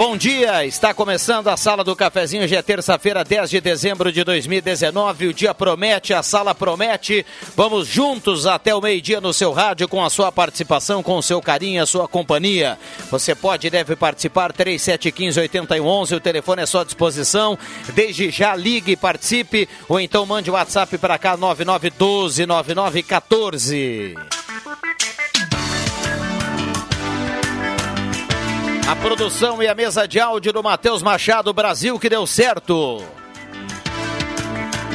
Bom dia. Está começando a Sala do Cafezinho. Hoje é terça-feira, 10 de dezembro de 2019. O dia promete, a sala promete. Vamos juntos até o meio-dia no seu rádio com a sua participação, com o seu carinho, a sua companhia. Você pode e deve participar 3715-8111. O telefone é à sua disposição. Desde já ligue e participe ou então mande o WhatsApp para cá 99129914. A produção e a mesa de áudio do Matheus Machado, Brasil, que deu certo.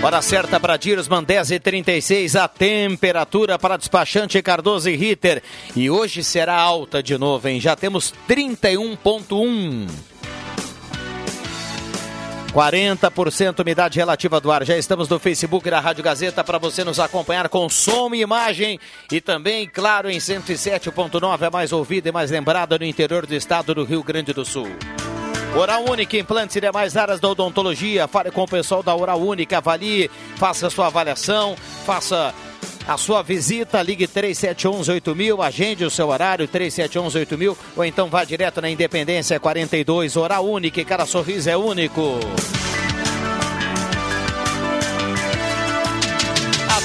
Hora certa para Dirsman 10 e 36 a temperatura para despachante Cardoso e Ritter. E hoje será alta de novo, hein? Já temos 31,1. 40% umidade relativa do ar. Já estamos no Facebook da Rádio Gazeta para você nos acompanhar com som e imagem e também, claro, em 107.9, a mais ouvida e mais lembrada no interior do estado do Rio Grande do Sul. Oral Única, implantes e demais áreas da odontologia. Fale com o pessoal da Oral Única, avalie, faça sua avaliação, faça a sua visita, ligue 3711-8000, agende o seu horário, 3711-8000, ou então vá direto na Independência 42, Oral Única, cada sorriso é único.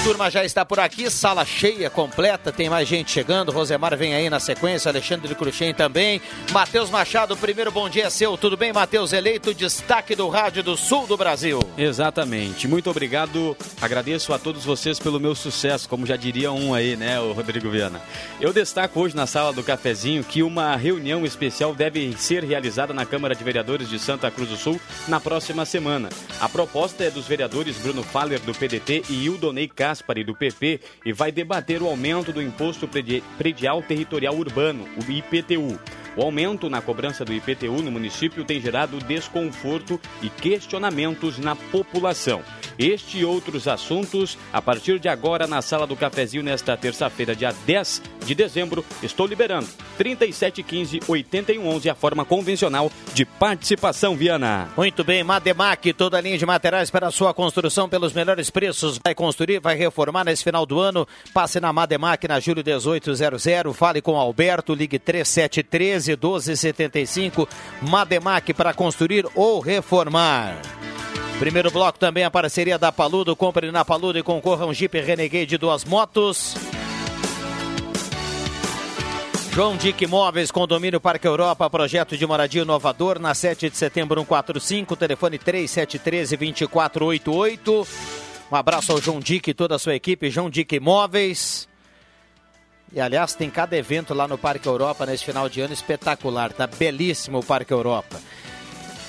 Turma já está por aqui, sala cheia, completa, tem mais gente chegando. Rosemar vem aí na sequência, Alexandre Cruxem também. Matheus Machado, primeiro bom dia seu. Tudo bem, Matheus? Eleito destaque do Rádio do Sul do Brasil. Exatamente. Muito obrigado. Agradeço a todos vocês pelo meu sucesso, como já diria um aí, né, o Rodrigo Viana. Eu destaco hoje na sala do cafezinho que uma reunião especial deve ser realizada na Câmara de Vereadores de Santa Cruz do Sul na próxima semana. A proposta é dos vereadores Bruno Faller do PDT e Ildonei Caspari do PP e vai debater o aumento do Imposto Predial Territorial Urbano, o IPTU. O aumento na cobrança do IPTU no município tem gerado desconforto e questionamentos na população. Este e outros assuntos a partir de agora na sala do cafezinho nesta terça-feira, dia 10 de dezembro. Estou liberando 3715 8111 a forma convencional de participação Viana. Muito bem, Mademac, toda a linha de materiais para sua construção pelos melhores preços. Vai construir, vai reformar nesse final do ano. Passe na Mademac na Júlio 1800. Fale com Alberto, ligue 3713 1275. Mademac para construir ou reformar. Primeiro bloco também a parceria da Paludo. Compre na Paludo e concorra um Jeep Renegade de duas motos. João Dick Imóveis, Condomínio Parque Europa, projeto de moradia inovador, na 7 de setembro 145, telefone 3713-2488. Um abraço ao João Dick e toda a sua equipe, João Dick Imóveis. E aliás, tem cada evento lá no Parque Europa nesse final de ano espetacular, tá belíssimo o Parque Europa.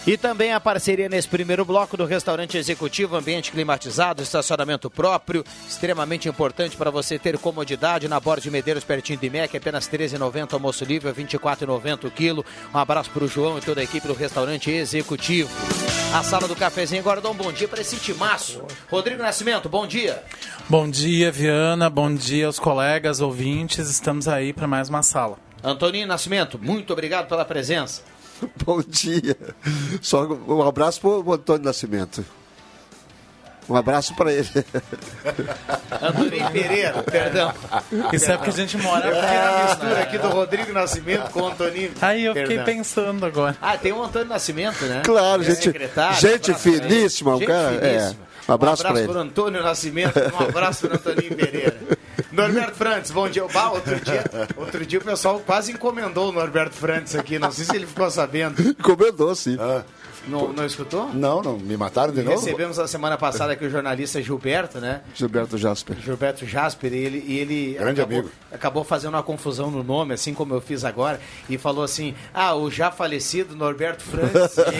E também a parceria nesse primeiro bloco do restaurante executivo, ambiente climatizado, estacionamento próprio, extremamente importante para você ter comodidade na Borda de Medeiros, pertinho de MEC, apenas R$ 13,90 almoço livre, R$ 24,90 o quilo. Um abraço para o João e toda a equipe do restaurante executivo. A sala do cafezinho agora dá um bom dia para esse timaço. Rodrigo Nascimento, bom dia. Bom dia, Viana, bom dia aos colegas, ouvintes, estamos aí para mais uma sala. Antoninho Nascimento, muito obrigado pela presença. Bom dia. Só um abraço para o Antônio Nascimento. Um abraço para ele. Antônio Pereira, perdão. Isso é porque a gente mora Eu fiquei na mistura aqui do Rodrigo Nascimento com o Antoninho. Aí eu fiquei Perdão. pensando agora. Ah, tem um Antônio Nascimento, né? Claro, É gente, gente um finíssima, o Gente cara. É, finíssima. Um abraço um para abraço para Antônio Nascimento, um abraço para Antoninho Pereira. Norberto Frantes, bom dia. Bah, outro dia, outro dia o pessoal quase encomendou o Norberto Frantes aqui, não sei se ele ficou sabendo. Encomendou, sim. Não, não escutou? Não, não. Me mataram de novo? Recebemos a semana passada aqui o jornalista Gilberto, né? Gilberto Jasper. Gilberto Jasper, e ele, e ele Grande acabou, amigo. acabou fazendo uma confusão no nome, assim como eu fiz agora, e falou assim: ah, o já falecido Norberto Francis.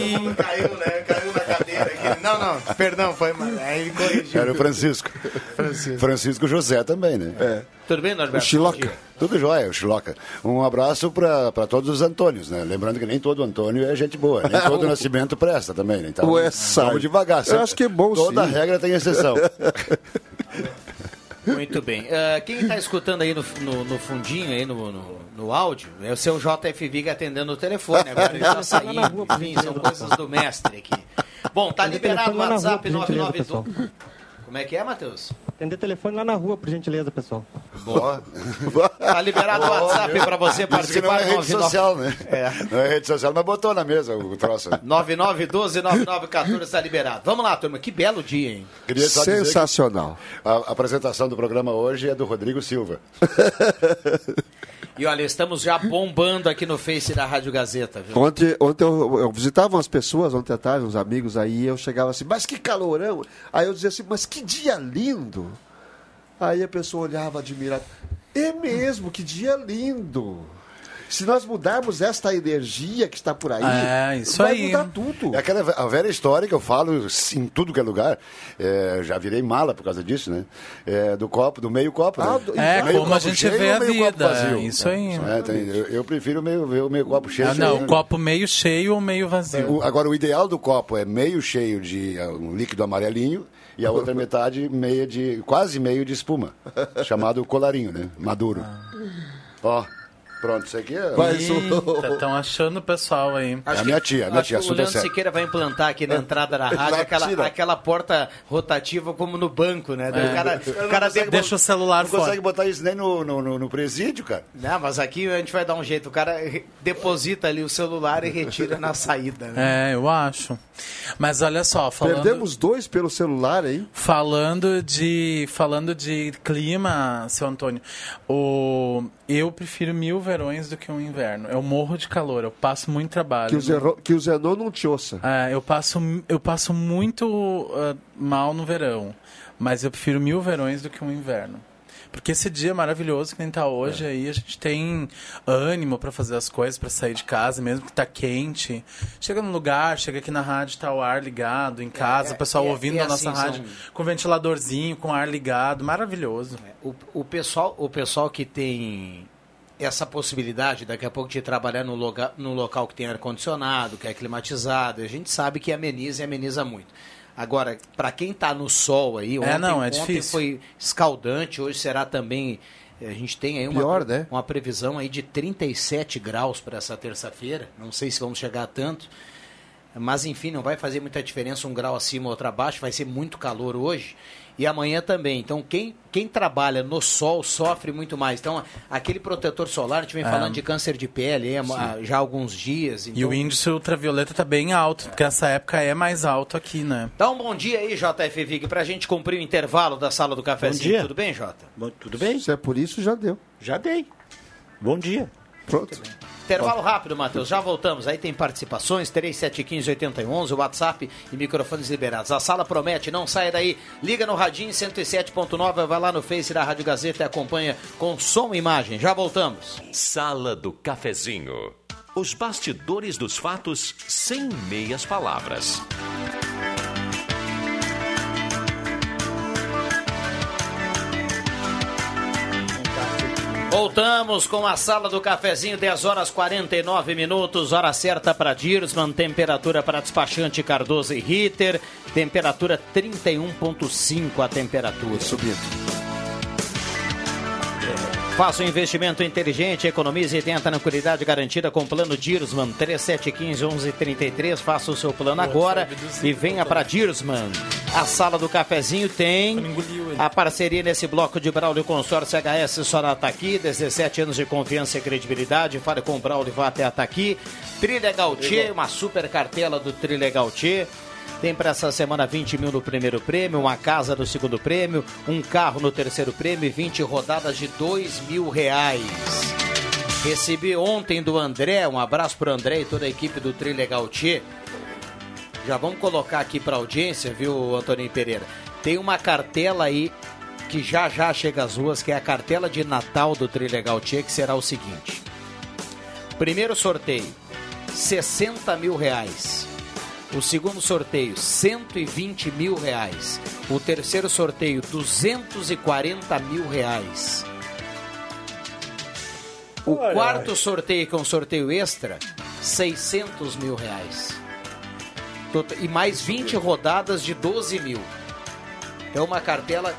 e caiu, né? Caiu na cadeira aqui. Não, não, perdão, foi. Aí ele corrigiu. Era o Francisco. Francisco. Francisco José também, né? É. Tudo bem, Norberto? O Chiloca. Tudo jóia, o Chiloca. Um abraço para todos os Antônios, né? Lembrando que nem todo Antônio é gente boa, nem todo nascimento presta também, né? Então, Ué, vamos devagar. Eu acho que é bom, Toda sim. regra tem exceção. Muito bem. Ah, quem está escutando aí no, no, no fundinho, aí no, no, no áudio, é o seu JF Viga atendendo o telefone. Agora ele está saindo. Enfim, são coisas do mestre aqui. Bom, tá liberado o WhatsApp rua, por gentileza, 992. Como é que é, Matheus? Atender telefone lá na rua, por gentileza, pessoal. Boa. Tá liberado o WhatsApp para você Isso que não participar. é rede 99 social, né? É. Não é rede social, mas botou na mesa o troço. 9912-9914 está liberado. Vamos lá, turma. Que belo dia, hein? Queria só dizer que Sensacional. a, a apresentação do programa hoje é do Rodrigo Silva. E olha, estamos já bombando aqui no Face da Rádio Gazeta, viu? Ontem, ontem eu, eu visitava umas pessoas, ontem à tarde, uns amigos aí, eu chegava assim, mas que calorão! Aí eu dizia assim, mas que dia lindo! Aí a pessoa olhava admirada, é mesmo, que dia lindo! Se nós mudarmos esta energia que está por aí, É, isso vai aí. mudar tudo. É aquela a velha história que eu falo em tudo que é lugar. É, já virei mala por causa disso, né? É, do copo, do meio copo. Ah, né? do- É, Meio como a copo gente cheio vê a meio copo vida, vazio? é isso aí. É, tem- eu, eu prefiro meio, ver o meio copo cheio. Ah, não, cheio, o copo meio cheio ou meio vazio. O- agora, o ideal do copo é meio cheio de ah, um líquido amarelinho e a outra metade meia de quase meio de espuma, chamado colarinho, né? Maduro. Ó, pronto, isso aqui é, Mas Estão achando o pessoal aí. é a minha tia, a minha Acho tia, que o super Leandro. Siqueira vai implantar aqui na entrada da rádio aquela, tira. aquela porta rotativa como no banco, né? O cara, o cara debo- Deixa o celular Não fora. consegue botar isso nem no, no, no- no presídio, cara. Não, mas aqui a gente vai dar um jeito. O cara re- deposita ali o celular e retira na saída, né? É, eu acho. Mas olha só, falando... Perdemos dois pelo celular aí. Falando de falando de clima, seu Antônio, o eu prefiro mil verões do que um inverno. Eu morro de calor, eu passo muito trabalho. Que o, Zerro, que o Zenon não te ouça. É, eu passo eu passo muito ah, mal no verão, mas eu prefiro mil verões do que um inverno. Porque esse dia maravilhoso que nem tá hoje aí, a gente tem ânimo pra fazer as coisas, pra sair de casa, mesmo que tá quente. Chega no lugar, chega aqui na rádio, tá o ar ligado em casa, o pessoal é- ouvindo é a nossa assim, rádio são- com ventiladorzinho, com ar ligado, maravilhoso. O, o, pessoal, o pessoal que tem essa possibilidade daqui a pouco de trabalhar no, loga, no local que tem ar-condicionado, que é climatizado, a gente sabe que ameniza e ameniza muito. Agora, para quem está no sol aí, ontem, É, não, é ontem foi escaldante, hoje será também. A gente tem aí uma, Pior, né? uma previsão aí de 37 graus para essa terça-feira. Não sei se vamos chegar a tanto. Mas enfim, não vai fazer muita diferença um grau acima ou outro abaixo, vai ser muito calor hoje e amanhã também. Então quem, quem trabalha no sol sofre muito mais. Então aquele protetor solar, a gente vem É. falando de câncer de pele há já há alguns dias. Então... E o índice ultravioleta tá bem alto, porque essa época é mais alto aqui, né? Dá um bom dia aí, JF Vig, pra gente cumprir o intervalo da sala do cafezinho. dia. Tudo bem, Jota? Bom, tudo bem? Se é por isso, já deu. Já dei. Bom dia. Pronto. Intervalo rápido, Matheus. Já voltamos. Aí tem participações, 3715-8011, WhatsApp e microfones liberados. A sala promete, não saia daí. Liga no Radinho 107.9, vai lá no Face da Rádio Gazeta e acompanha com som e imagem. Já voltamos. Sala do Cafezinho. Os bastidores dos fatos sem meias palavras. Voltamos com a sala do cafezinho, 10 horas 49 minutos, hora certa para Dirsman, temperatura para despachante Cardoso e Ritter, temperatura 31.5 a temperatura. Subindo. Faça um investimento inteligente, economize e tenha tranquilidade garantida com o plano Dirsman 3715-1133. Faça o seu plano agora e venha para Dirsman. A sala do cafezinho tem a parceria nesse bloco de Braulio Consórcio HS só tá aqui. 17 anos de confiança e credibilidade. Fale com o Braulio, vá até a Taqui. Trilha Gautier, uma super cartela do Trilha Gautier. Tem para essa semana 20 mil no primeiro prêmio, uma casa no segundo prêmio, um carro no terceiro prêmio e 20 rodadas de 2 mil reais. Recebi ontem do André, um abraço pro André e toda a equipe do Trilha Gautier, Já vamos colocar aqui para audiência, viu, Antoninho Pereira? Tem uma cartela aí que já já chega às ruas, que é a cartela de Natal do Trilegal Tia, que será o seguinte. Primeiro sorteio, 60 mil reais. O segundo sorteio, 120 mil reais. O terceiro sorteio, 240 mil reais. O Olha. quarto sorteio, que é um sorteio extra, 600 mil reais. E mais 20 rodadas de 12 mil. É uma cartela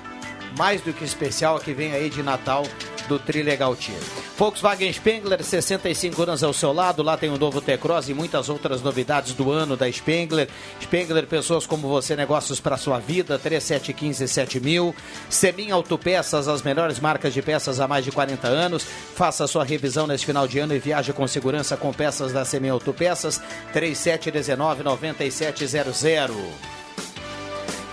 mais do que especial que vem aí de Natal do Trilegal Tia. Volkswagen Spengler, 65 anos ao seu lado. Lá tem o novo T-Cross e muitas outras novidades do ano da Spengler. Spengler, pessoas como você, negócios para sua vida. 3715-7000. Semin Autopeças, as melhores marcas de peças há mais de 40 anos. Faça sua revisão nesse final de ano e viaje com segurança com peças da Semin Autopeças. 3719-9700.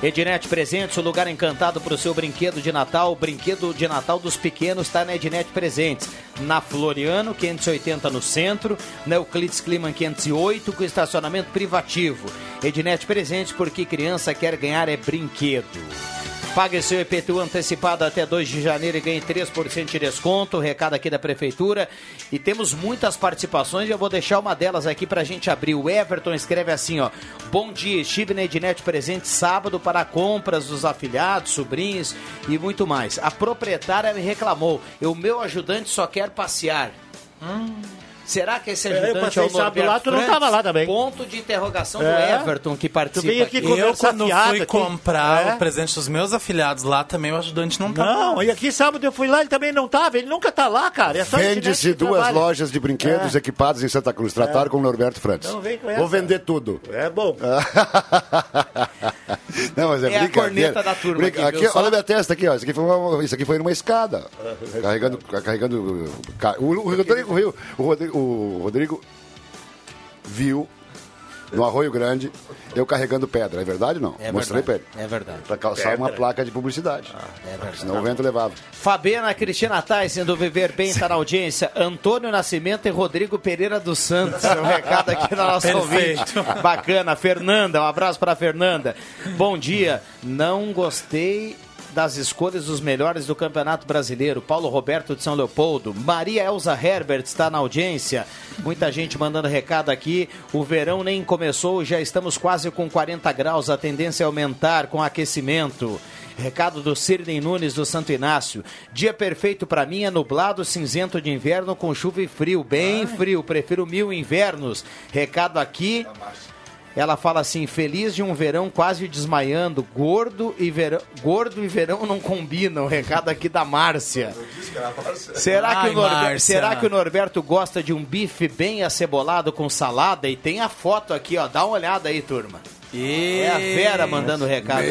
Ednet Presentes, o lugar encantado para o seu brinquedo de Natal. O brinquedo de Natal dos pequenos está na Ednet Presentes. Na Floriano, 580 no centro. Na Euclides Kliman 508, com estacionamento privativo. Ednet Presentes, porque criança quer ganhar é brinquedo. Pague seu IPTU antecipado até 2 de janeiro e ganhe 3% de desconto. Recado aqui da Prefeitura. E temos muitas participações e eu vou deixar uma delas aqui para a gente abrir. O Everton escreve assim, ó. Bom dia, estive na Ednet presente sábado para compras dos afiliados, sobrinhos e muito mais. A proprietária me reclamou. O meu ajudante só quer passear. Será que esse É, eu ajudante é o sábado Norberto lá, tu não tava lá também. Ponto de interrogação É. do Everton que participa veio aqui Eu, quando fui aqui. comprar É. o presente dos meus afiliados lá, também o ajudante não tava. Não, e aqui sábado eu fui lá, ele também não tava, ele nunca tá lá, cara. É Vende-se duas trabalha. lojas de brinquedos É. equipadas em Santa Cruz. Trataram com o Norberto Frantes. Não, vem com Vou essa. vender tudo. É bom. Não, mas é, É a brincadeira. corneta da turma Brinca- aqui, só? olha a minha testa aqui, ó. Isso aqui foi, uma- isso aqui foi numa escada. carregando. carregando ca- o, o Rodrigo viu. O Rodrigo, o Rodrigo viu no Arroio Grande eu carregando pedra. É verdade ou não? É Mostrei verdade. pra ele. É verdade. Pra calçar uma placa de publicidade. É verdade. Senão o vento levava. Fabiana Cristina Tyson do Viver Bem está na audiência. Antônio Nascimento e Rodrigo Pereira dos Santos. É o recado aqui na nossa Perfeito. ouvinte. Bacana. Fernanda, um abraço para Fernanda. Bom dia. Não gostei das escolhas dos melhores do Campeonato Brasileiro. Paulo Roberto de São Leopoldo. Maria Elza Herbert está na audiência. Muita gente mandando recado aqui. O verão nem começou, já estamos quase com 40 graus. A tendência é aumentar com aquecimento. Recado do Sirnei Nunes do Santo Inácio. Dia perfeito para mim é nublado, cinzento de inverno com chuva e frio. Bem frio, prefiro mil invernos. Recado aqui. Ela fala assim: feliz de um verão quase desmaiando. Gordo e verão, gordo e verão não combinam. Recado aqui da Márcia. Será que, Ai, o Norberto, Márcia. será que o Norberto gosta de um bife bem acebolado com salada? E tem a foto aqui, ó. Dá uma olhada aí, turma. É a Vera mandando recado aqui.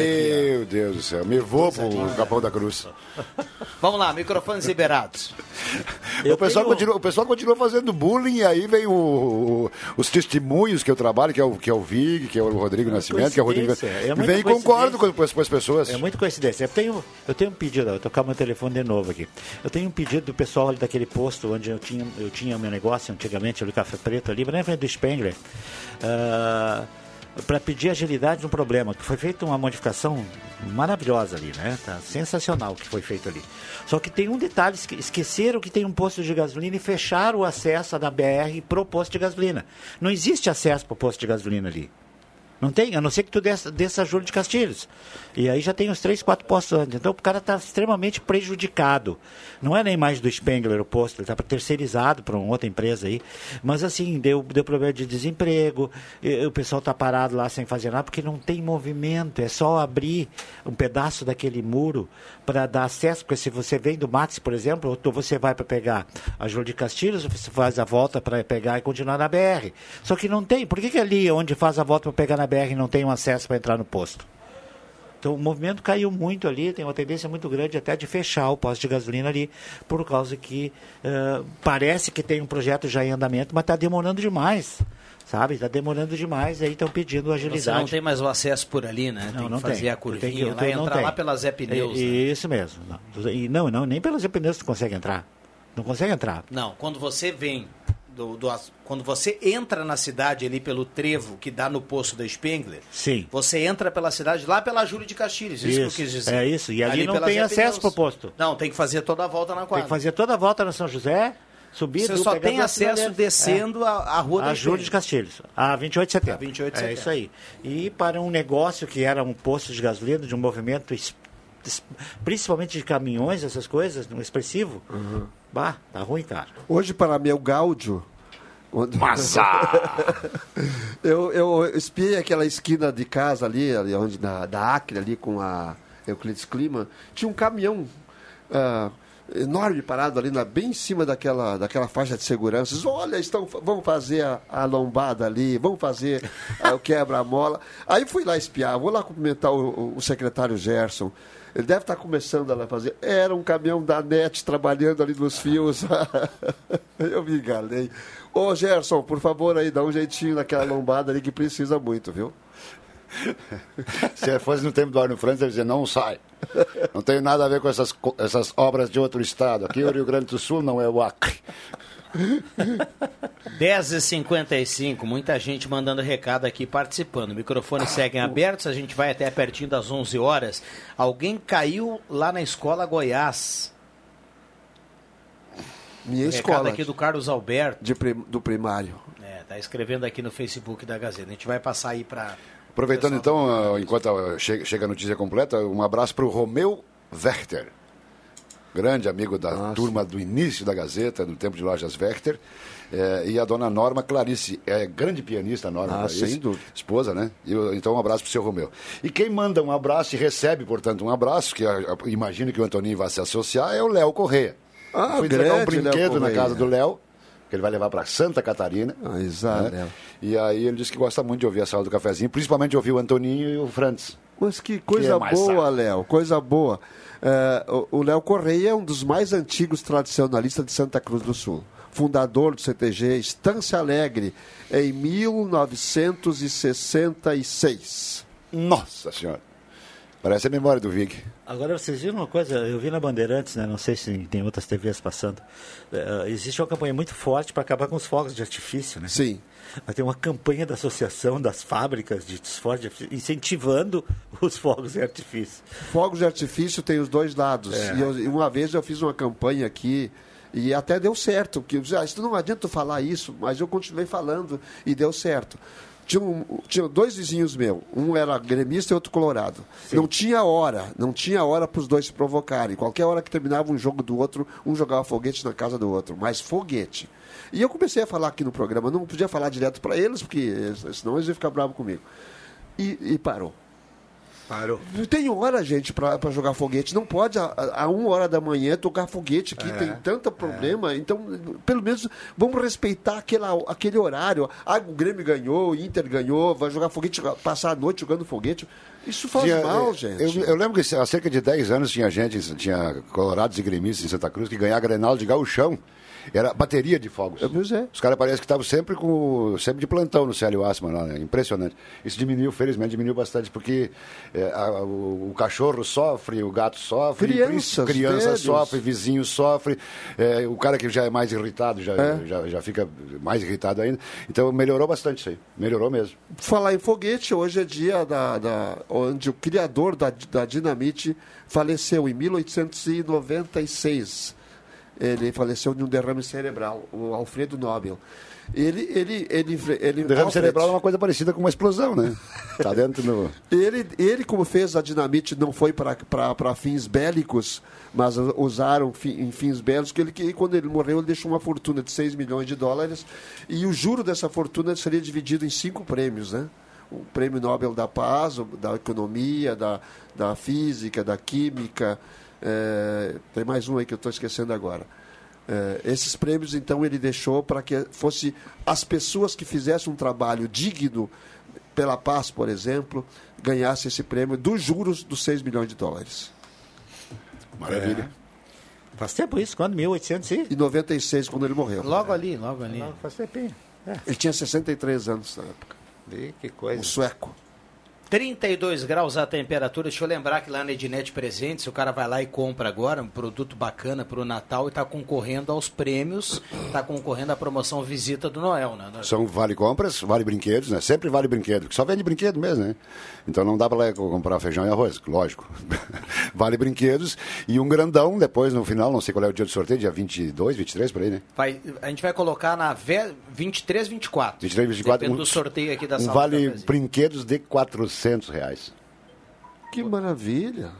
Meu Deus do céu. Me vou pro Capão da Cruz. Vamos lá, microfones liberados. O pessoal, continua, o pessoal continua fazendo bullying e aí vem o- o- os testemunhos que eu trabalho, que é o, que é o Vig, que é o Rodrigo Nascimento, que é o Rodrigo. coincidência, é vem e concordo com, com as pessoas. É muita coincidência. Eu tenho, eu tenho um pedido, eu vou tocar meu telefone de novo aqui. Eu tenho um pedido do pessoal ali daquele posto onde eu tinha, eu tinha meu negócio antigamente, ali Café Preto, ali, na frente do Spengler. Para pedir agilidade no problema, que foi feita uma modificação maravilhosa ali, né? Tá sensacional o que foi feito ali. Só que tem um detalhe, esque- esqueceram que tem um posto de gasolina e fecharam o acesso da BR pro posto de gasolina. Não existe acesso pro posto de gasolina ali. Não tem, a não ser que tu desça, a Júlio de Castilhos. E aí já tem os três, quatro postos antes. Então o cara está extremamente prejudicado. Não é nem mais do Spengler o posto, ele está terceirizado para uma outra empresa aí. Mas assim, deu, deu problema de desemprego, e- o pessoal está parado lá sem fazer nada, porque não tem movimento. É só abrir um pedaço daquele muro para dar acesso, porque se você vem do Max, por exemplo, ou você vai para pegar a Júlio de Castilhos, você faz a volta para pegar e continuar na BR. Só que não tem. Por que, que ali onde faz a volta para pegar na BR não tem um acesso para entrar no posto? Então o movimento caiu muito ali, tem uma tendência muito grande até de fechar o posto de gasolina ali, por causa que eh, parece que tem um projeto já em andamento, mas está demorando demais. Sabe? Está demorando demais, aí estão pedindo Você agilidade. não tem mais o acesso por ali, né? tem Não, não que fazer tem. a curvinha tem que- lá não entrar tem. lá pelas Zé Pneus. É, né? Isso mesmo. Não, E não, não, nem pelos Zé Pneus tu consegue entrar. Não consegue entrar. Não, quando você vem do, do quando você entra na cidade ali pelo trevo que dá no poço da Spengler, Sim. você entra pela cidade lá pela Júlio de Castilhos, isso, que eu Isso, quis dizer. é isso, e ali não pela tem Zé acesso pro posto. Não, tem que fazer toda a volta na Tem quadra. que fazer toda a volta na São José, subir... Você do- só tem acesso sinaleiras. descendo a, a rua A da Júlio de. Castilhos, a 28 de setembro. A 28 de É setembro. isso aí. E para um negócio que era um posto de gasolina, de um movimento principalmente de caminhões, essas coisas, um expressivo, Uhum. Bah, tá ruim, cara. Hoje, para mim, é o Gáudio. Onde... eu, eu espiei aquela esquina de casa ali, ali onde, na, da Acre, ali com a Euclides Clima. Tinha um caminhão ah, enorme parado ali, na, bem em cima daquela, daquela faixa de segurança. Olha, estão, vamos fazer a, a lombada ali, vamos fazer ah, o quebra-mola. Aí fui lá espiar, vou lá cumprimentar o, o- secretário Gerson. Ele deve estar começando a fazer. Era um caminhão da NET trabalhando ali nos fios. Eu me enganei. Ô, Gerson, por favor, aí, dá um jeitinho naquela lombada ali que precisa muito, viu? Se fosse no tempo do Arno Franz, ele dizia, não sai. Não tem nada a ver com essas, essas obras de outro estado. Aqui o Rio Grande do Sul não é o Acre. 10h55, muita gente mandando recado aqui participando. Microfones seguem abertos, a gente vai até pertinho das 11 horas. Alguém caiu lá na escola Goiás. Minha Recado escola aqui do Carlos Alberto. de prim- do primário. É, tá escrevendo aqui no Facebook da Gazeta. A gente vai passar aí para. Aproveitando então, ah, enquanto ah, chega, a notícia completa, um abraço para o Romeu Werther, grande amigo da turma do início da Gazeta, do tempo de lojas Werther, eh, e a dona Norma Clarice, é grande pianista Norma Ah, Clarice, sem dúvida. esposa, né? Eu- então um abraço para o seu Romeu. E quem manda um abraço e recebe, portanto, um abraço, que imagino que o Antoninho vai se associar, é o Léo Correia. Ah, Fui entregar um grande brinquedo na casa do Léo, que ele vai levar para Santa Catarina. Ah, exato. né? E aí ele disse que gosta muito de ouvir a sala do cafezinho, principalmente de ouvir o Antoninho e o Frantz. Mas que coisa é mais boa. Léo, coisa boa. É, o- o Léo Correia é um dos mais antigos tradicionalistas de Santa Cruz do Sul. Fundador do CTG Estância Alegre em 1966. Nossa senhora. Parece a memória do Vig. Agora, vocês viram uma coisa? Eu vi na Bandeirantes, né? não sei se tem outras TVs passando. Eh, existe uma campanha muito forte para acabar com os fogos de artifício, né? Sim. Mas tem uma campanha da Associação das Fábricas de fogos de artifício incentivando os fogos de artifício. Fogos de artifício tem os dois lados. É. E, eu- uma vez eu fiz uma campanha aqui e até deu certo. Porque, ah, isso não adianta falar isso, mas eu continuei falando e deu certo. Tinha, um- tinha dois vizinhos meus, um era gremista e outro colorado. Não tinha hora, não tinha hora para os dois se provocarem. Qualquer hora que terminava um jogo do outro, um jogava foguete na casa do outro, mas foguete. E eu comecei a falar aqui no programa, não podia falar direto para eles, porque senão eles iam ficar bravos comigo. E, e parou. Parou. Não tem hora, gente, pra jogar foguete. Não pode a, a uma hora da manhã tocar foguete É, aqui. Tem tanto problema. Então, pelo menos, vamos respeitar aquela, aquele horário. Ah, o Grêmio ganhou, o Inter ganhou, vai jogar foguete, passar a noite jogando foguete. Isso faz Tinha, mal, eh, gente. Eu, eu lembro que há cerca de 10 anos tinha gente, tinha colorados e gremistas em Santa Cruz que ganhava Grenal de gauchão. Era bateria de fogos. Pois é. Os caras parecem que estavam sempre com sempre de plantão no Célio Assman lá, né? Impressionante. Isso diminuiu, felizmente, diminuiu bastante, porque eh, a- o, o cachorro sofre, o gato sofre, Crianças, criança sofre, vizinho sofre, eh, o cara que já é mais irritado já, É. já, já fica mais irritado ainda. Então melhorou bastante isso aí. Melhorou mesmo. Falar em foguete, hoje é dia da, da- onde o criador da, da dinamite faleceu em 1896. Ele faleceu de um derrame cerebral, o Alfredo Nobel. Ele, ele, ele, ele, derrame Alfred, cerebral é uma coisa parecida com uma explosão, né? Tá dentro no. Ele, ele, como fez a dinamite, não foi para fins bélicos, mas usaram fi- em fins bélicos, que ele, que quando ele morreu, ele deixou uma fortuna de 6 milhões de dólares, e o juro dessa fortuna seria dividido em cinco prêmios, né? O prêmio Nobel da Paz, da Economia, da, da Física, da Química, eh, tem mais um aí que eu estou esquecendo agora. Eh, esses prêmios, então, ele deixou para que fosse as pessoas que fizessem um trabalho digno pela paz, por exemplo, ganhasse esse prêmio dos juros dos 6 milhões de dólares. Maravilha. Faz tempo isso, quando? 1800 e... Em 96, quando ele morreu. Logo ali, logo ali. Faz tempinho. É. Ele tinha 63 anos na época. Vê que Um coisa. sueco. 32 graus a temperatura. Deixa eu lembrar que lá na Ednet Presentes, o cara vai lá e compra agora um produto bacana para o Natal e está concorrendo aos prêmios, está concorrendo à promoção Visita do Noel, né? São vale compras, vale brinquedos, né? Sempre vale brinquedo, que só vende brinquedo mesmo, né? Então não dá para comprar feijão e arroz, lógico. vale brinquedos e um grandão depois no final, não sei qual é o dia do sorteio, dia 22, 23 por aí, né? Vai, a gente vai colocar na ve- 23, 24. 23, 24. Depende do sorteio aqui da um sala. vale brinquedos de 400 reais. Que maravilha.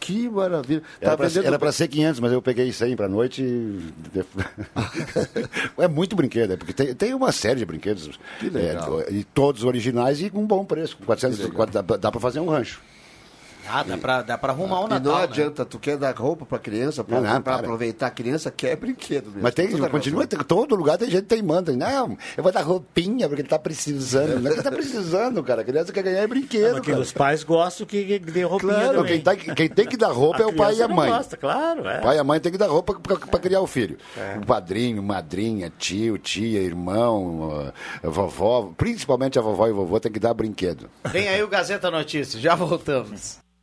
Que maravilha. Tá Era pra ser 500, mas eu peguei 100 pra noite. e- é muito brinquedo, é porque tem, tem uma série de brinquedos. É, e todos originais e com bom preço. Com 400, dá, dá pra fazer um rancho. Ah, dá pra, dá pra arrumar um E Natal, não né? adianta, tu quer dar roupa pra criança, pra, Não, não, pra para. aproveitar a criança, quer brinquedo mesmo. Mas tem, Toda continua, razão. tem- todo lugar tem gente teimando. Não, eu vou dar roupinha porque ele tá precisando. Não é que tá precisando, cara. A criança quer ganhar é brinquedo, Porque cara. os pais gostam que que dê roupinha Claro, quem, tá- quem tem que dar roupa é o pai e a não mãe. Gosta, claro, é. O pai e a mãe tem que dar roupa para criar o filho. O padrinho, madrinha, tio, tia, irmão, vovó, principalmente a vovó e o vovô tem que dar brinquedo. Vem aí o Gazeta Notícias, já voltamos.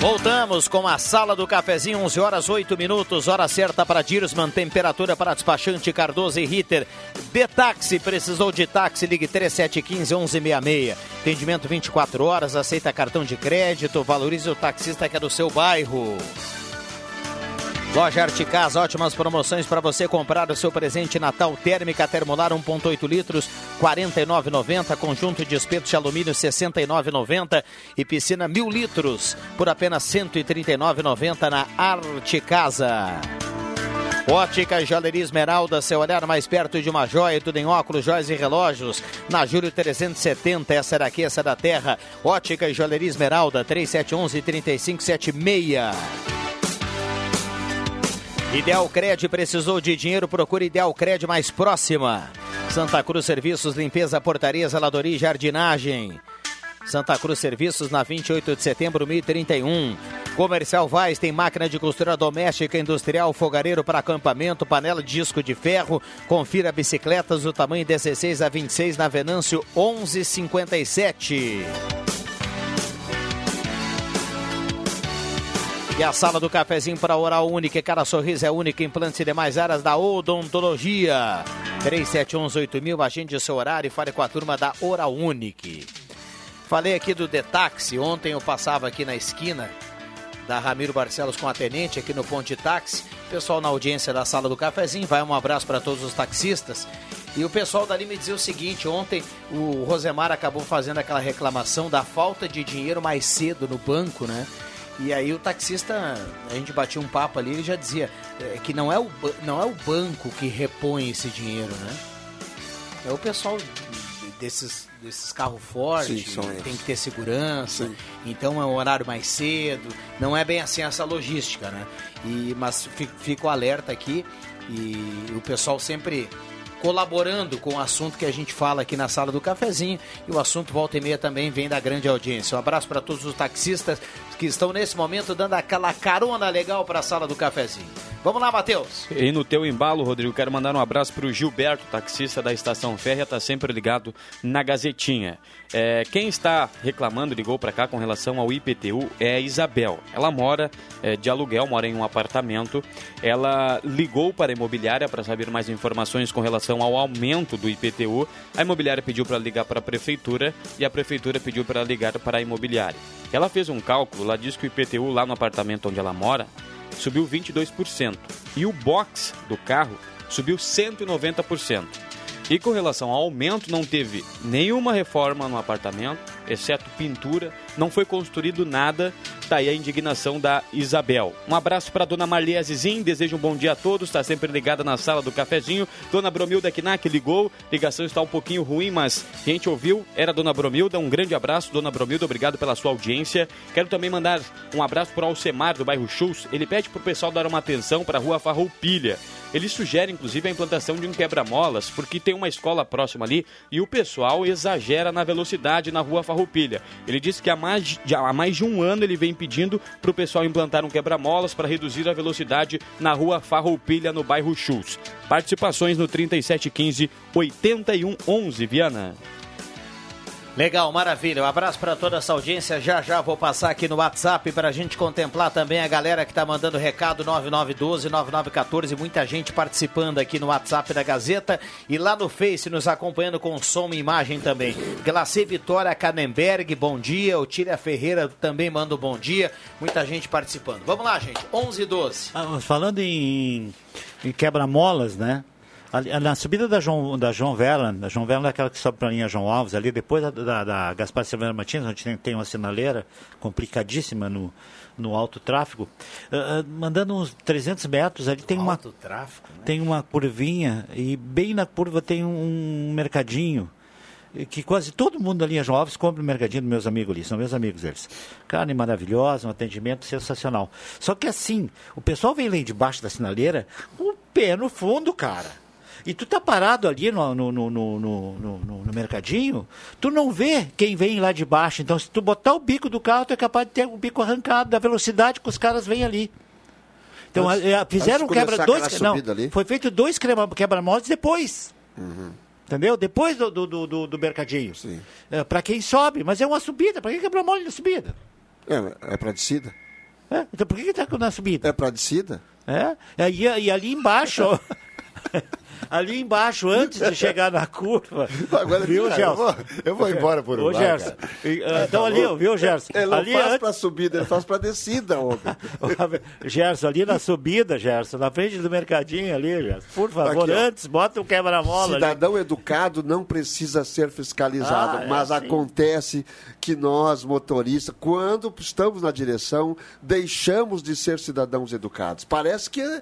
Voltamos com a sala do cafezinho, 11 horas 8 minutos, hora certa para Dirsman, temperatura para despachante Cardoso e Ritter. De táxi, precisou de táxi, ligue 3715 1166. Atendimento 24 horas, aceita cartão de crédito, valorize o taxista que é do seu bairro. Loja Arte Casa, ótimas promoções para você comprar o seu presente Natal térmica termolar 1.8 litros, R$ 49,90, conjunto de espetos de alumínio R$ 69,90 e piscina 1.000 litros por apenas R$ 139,90 na Arte Casa. Ótica e Joalheria Esmeralda, seu olhar mais perto de uma joia, tudo em óculos, joias e relógios. Na Júlio 370, essa era aqui, essa da terra. Ótica e Joalheria Esmeralda, 3711-3576. Ideal Cred precisou de dinheiro, procure Ideal Cred mais próxima. Santa Cruz Serviços, limpeza, portaria, zeladoria e jardinagem. Santa Cruz Serviços na 28 de setembro, 1031. Comercial Vaz tem máquina de costura doméstica, industrial, fogareiro para acampamento, panela de disco de ferro. Confira bicicletas do tamanho 16 a 26 na Venâncio 1157. E a sala do cafezinho para oral única, cada sorriso é único, implantes e demais áreas da odontologia. 37118000, agende seu horário e fale com a turma da Oral Unique. Falei aqui do Detaxi, ontem eu passava aqui na esquina da Ramiro Barcelos com a Tenente, aqui no Ponte Táxi. Pessoal na audiência da sala do cafezinho, vai um abraço para todos os taxistas. E o pessoal dali me dizia o seguinte: ontem o Rosemar acabou fazendo aquela reclamação da falta de dinheiro mais cedo no banco, né? E aí o taxista, a gente batia um papo ali, ele já dizia é, que não é, o, não é o banco que repõe esse dinheiro, né? É o pessoal desses, desses carros fortes, Sim, tem que ter segurança, então é um horário mais cedo. Não é bem assim essa logística, né? E, mas fi- fico alerta aqui e o pessoal sempre colaborando com o assunto que a gente fala aqui na sala do cafezinho e o assunto volta e meia também vem da grande audiência. Um abraço para todos os taxistas que estão nesse momento dando aquela carona legal para a sala do cafezinho. Vamos lá, Matheus. E no teu embalo, Rodrigo, quero mandar um abraço para o Gilberto, taxista da Estação Férrea, está sempre ligado na Gazetinha. É, quem está reclamando, ligou para cá com relação ao IPTU, é a Isabel. Ela mora é, de aluguel, mora em um apartamento. Ela ligou para a imobiliária para saber mais informações com relação ao aumento do IPTU. A imobiliária pediu para ligar para a prefeitura e a prefeitura pediu para ligar para a imobiliária. Ela fez um cálculo, ela diz que o IPTU lá no apartamento onde ela mora subiu 22%. E o box do carro subiu 190%. E com relação ao aumento, não teve nenhuma reforma no apartamento, exceto pintura, não foi construído nada. Tá aí a indignação da Isabel. Um abraço para dona Marli Azizim, desejo um bom dia a todos, está sempre ligada na sala do cafezinho. Dona Bromilda Knack ligou, ligação está um pouquinho ruim, mas a gente ouviu, era dona Bromilda. Um grande abraço, dona Bromilda, obrigado pela sua audiência. Quero também mandar um abraço para o Alcemar, do bairro Chus. Ele pede para o pessoal dar uma atenção para a rua Farroupilha. Ele sugere, inclusive, a implantação de um quebra-molas, porque tem uma escola próxima ali e o pessoal exagera na velocidade na rua Farroupilha. Ele disse que há mais de, há mais de um ano ele vem pedindo para o pessoal implantar um quebra-molas para reduzir a velocidade na rua Farroupilha, no bairro Chus. Participações no 3715 8111, Viana. Legal, maravilha. Um abraço para toda essa audiência. Já já vou passar aqui no WhatsApp para a gente contemplar também a galera que está mandando recado 9912 9914. Muita gente participando aqui no WhatsApp da Gazeta e lá no Face nos acompanhando com som e imagem também. Glacê Vitória Canenberg, bom dia. O Tília Ferreira também manda um bom dia. Muita gente participando. Vamos lá, gente. 11 e 12. Ah, falando em, em quebra-molas, né? Ali- Na subida da João, da João Verlan, da João Verlan é aquela que sobe para a linha João Alves, ali depois da, da, da Gaspar Silveira Martins, onde tem, tem uma sinaleira complicadíssima no, no alto tráfego, ah, mandando uns 300 metros, ali tem uma, Alto tráfico, né? tem uma curvinha e bem na curva tem um, um mercadinho que quase todo mundo da linha João Alves compra no mercadinho dos meus amigos ali, são meus amigos eles. Carne maravilhosa, um atendimento sensacional. Só que assim, o pessoal vem lá debaixo da sinaleira com o pé no fundo, cara. E tu tá parado ali no, no, no, no, mercadinho, tu não vê quem vem lá de baixo. Então, se tu botar o bico do carro, tu é capaz de ter o bico arrancado da velocidade que os caras vêm ali. Então, Antes- eh, fizeram antes quebra dois, não, ali. foi feito dois quebra- quebra-molas depois. Uhum. Entendeu? Depois do, do, do, do- mercadinho. Sim. É, para quem sobe, mas é uma subida. Para que quebra-mola na subida? É, é pra descida. É, Então por que, que tá na subida? É pra descida. É? E, e ali embaixo, ali embaixo, antes de chegar na curva, Agora, viu, cara, eu, Gerson? vou, eu vou embora por Ô, um Gerson, e, ah, então ali, ó, viu, Gerson? Ele não ali faz antes- pra subida, ele faz pra descida, homem. Gerson, ali na subida, Gerson, na frente do mercadinho ali, Gerson. Por favor, Aqui, antes, bota o quebra-mola ali. Cidadão educado não precisa ser fiscalizado, Ah, é mas assim. acontece que nós, motoristas, quando estamos na direção, deixamos de ser cidadãos educados. Parece que é,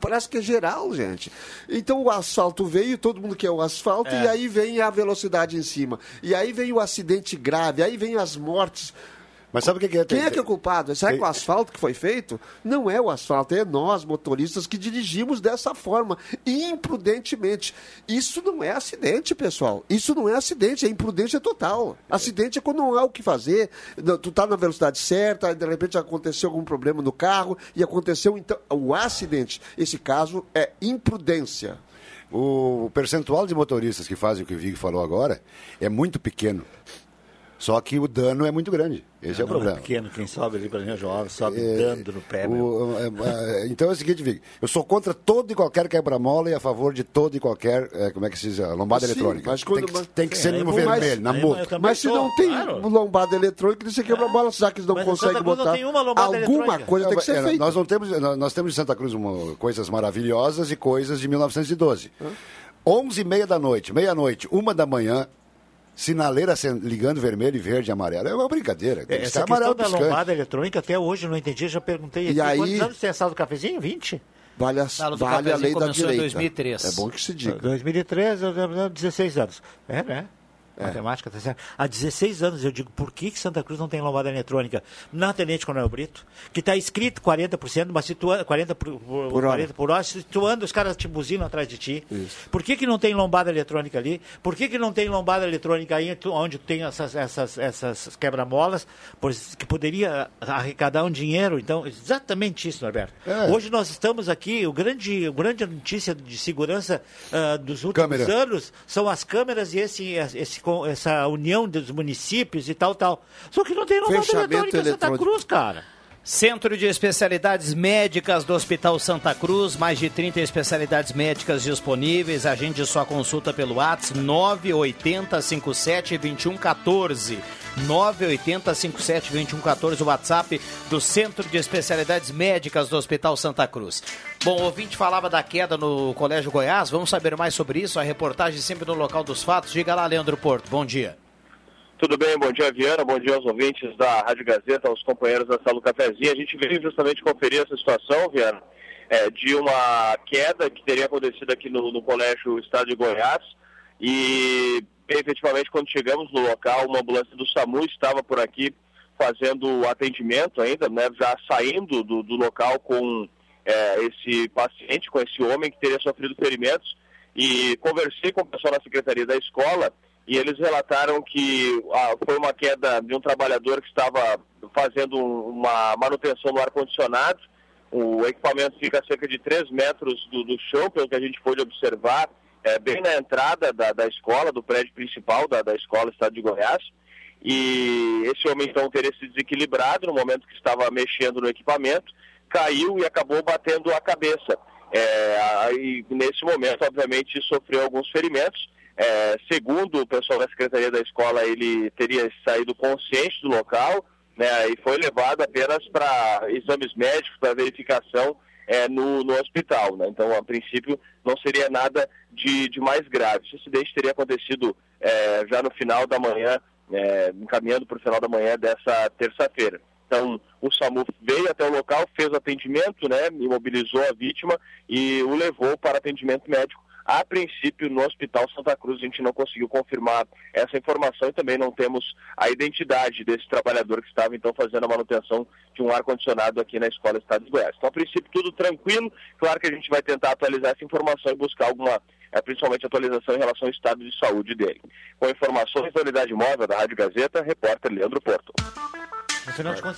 parece que é geral, gente. Então o asfalto veio, todo mundo quer o asfalto, É. e aí vem a velocidade em cima. E aí vem o acidente grave, aí vem as mortes. Mas sabe o que é? Quem é que é culpado? Será que o asfalto que foi feito? Não é o asfalto, é nós, motoristas, que dirigimos dessa forma, imprudentemente. Isso não é acidente, pessoal. Isso não é acidente, é imprudência total. Acidente é quando não há o que fazer, tu tá na velocidade certa, de repente aconteceu algum problema no carro e aconteceu então o acidente. Esse caso é imprudência. O percentual de motoristas que fazem o que o Vig falou agora é muito pequeno. Só que o dano é muito grande. Esse é o Não, problema. pequeno, quem sobe ali para linha jovem, sobe É, dando no pé, o- é, é, então é o seguinte, Vig. Eu sou contra todo e qualquer quebra-mola e a favor de todo e qualquer, é, como é que se diz, lombada Sim, eletrônica. mas quando- tem que, tem que ser no vermelho, na multa. Mas se não tem claro. lombada eletrônica, você quebra a bola, já que eles não em conseguem não botar. tem uma lombada Alguma coisa tem que ser É, feita. Nós, não temos, nós- temos em Santa Cruz uma- coisas maravilhosas e coisas de 1912. 11 e meia da noite, meia-noite, uma da manhã, sinaleira ligando vermelho e verde e amarelo. É uma brincadeira. Ser Essa amarelo questão da piscante. lombada eletrônica, até hoje eu não entendi, já perguntei E aqui. aí- Quantos anos tem essa do cafezinho? 20? Vale a, Sala do vale a lei da começou em direita. 2003. É bom que se diga. 2013, eu lembro, 16 anos. É, né? Matemática, tá certo. Há 16 anos eu digo, por que, que Santa Cruz não tem lombada eletrônica? Na Tenente Coronel Brito, que está escrito 40%, mas se tu anda 40 por, por, Por hora. 40 por hora, se tu anda, os caras te buzinam atrás de ti. Por que, que não tem lombada eletrônica ali? Por que, que não tem lombada eletrônica aí onde tem essas, essas, essas quebra-molas? Que poderia arrecadar um dinheiro. Então, exatamente isso, Norberto. É. Hoje nós estamos aqui, o grande, o grande notícia de segurança ah, dos últimos Câmera. anos são as câmeras e esse, esse, essa união dos municípios e tal, tal. Só que não tem lombada Fechamento em Santa. Cruz, cara. Centro de Especialidades Médicas do Hospital Santa Cruz, mais de 30 especialidades médicas disponíveis. Agende sua consulta pelo WhatsApp 980 57 21 14. 980 57 21 14, o WhatsApp do Centro de Especialidades Médicas do Hospital Santa Cruz. Bom, o ouvinte falava da queda no Colégio Goiás. Vamos saber mais sobre isso. A reportagem sempre no local dos fatos. Diga lá, Leandro Porto. Bom dia. Tudo bem, bom dia Viana, bom dia aos ouvintes da Rádio Gazeta, aos companheiros da Sala do Cafezinho. A gente veio justamente conferir essa situação, Viana, é, de uma queda que teria acontecido aqui no, no Colégio Estado de Goiás. E efetivamente quando chegamos no local, uma ambulância do SAMU estava por aqui fazendo atendimento ainda, né, já saindo do, do local com é, esse paciente, com esse homem que teria sofrido ferimentos. E conversei com o pessoal da secretaria da escola e eles relataram que ah, foi uma queda de um trabalhador que estava fazendo uma manutenção no ar-condicionado. O equipamento fica a cerca de 3 metros do, do chão, pelo que a gente pôde observar, é, bem na entrada da, da escola, do prédio principal da, da escola Estado de Goiás. E esse homem então teria se desequilibrado no momento que estava mexendo no equipamento, caiu e acabou batendo a cabeça. É, aí, nesse momento, obviamente, sofreu alguns ferimentos é, segundo o pessoal da secretaria da escola, ele teria saído consciente do local né, e foi levado apenas para exames médicos, para verificação é, no, no hospital. Né? Então, a princípio, não seria nada de, de mais grave. Esse acidente teria acontecido é, já no final da manhã, é, encaminhando para o final da manhã dessa terça-feira. Então, o SAMU veio até o local, fez o atendimento, né, imobilizou a vítima e o levou para atendimento médico a princípio, no Hospital Santa Cruz, a gente não conseguiu confirmar essa informação e também não temos a identidade desse trabalhador que estava, então, fazendo a manutenção de um ar-condicionado aqui na Escola Estado de Goiás. Então, a princípio, tudo tranquilo. Claro que a gente vai tentar atualizar essa informação e buscar alguma, é, principalmente, atualização em relação ao estado de saúde dele. Com informações da Unidade Móvel da Rádio Gazeta, repórter Leandro Porto.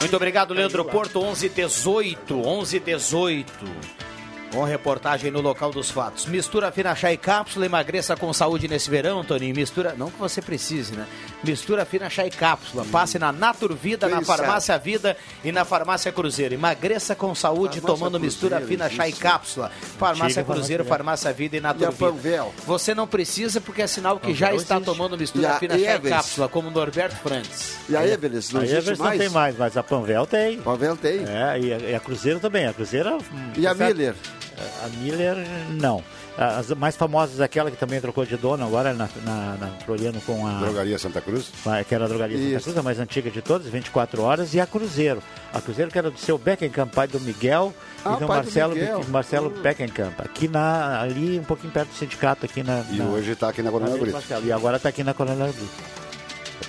Muito obrigado, Leandro Porto. 1118, 1118. Com reportagem no local dos fatos. Mistura fina chá e cápsula, emagreça com saúde nesse verão, Toninho. Mistura, não que você precise, né? Mistura fina chá e cápsula. Passe na Naturvida, na Farmácia Vida e na Farmácia Cruzeiro. Emagreça com saúde Farmácia tomando mistura Cruzeiro, fina chá e cápsula. Farmácia Antiga Cruzeiro, Farmácia Vida e E a Naturvida. Panvel? Você não precisa porque é sinal que já está existe. tomando E mistura fina chá e Everest? cápsula, como Norberto Frantes. E a Everest, não Aí a existe versão mais? tem mais, mas a Panvel tem. Panvel tem. É, e a, e a Cruzeiro também. A Cruzeiro. hum, E a? Miller? A Miller, não. As mais famosas, aquela que também trocou de dono agora na, na, na Floriano com a. Drogaria Santa Cruz. Que era a drogaria Santa Isso. Cruz, a mais antiga de todas, 24 horas, e a Cruzeiro. A Cruzeiro que era do seu Beckenkamp, pai do Miguel Ah, e do pai do Marcelo, Miguel. Marcelo Beckenkamp. Aqui na, ali, um pouquinho perto do sindicato, aqui na. E na- hoje está aqui na Coronel Brito. Marcelo. E agora está aqui na Coronel Brito.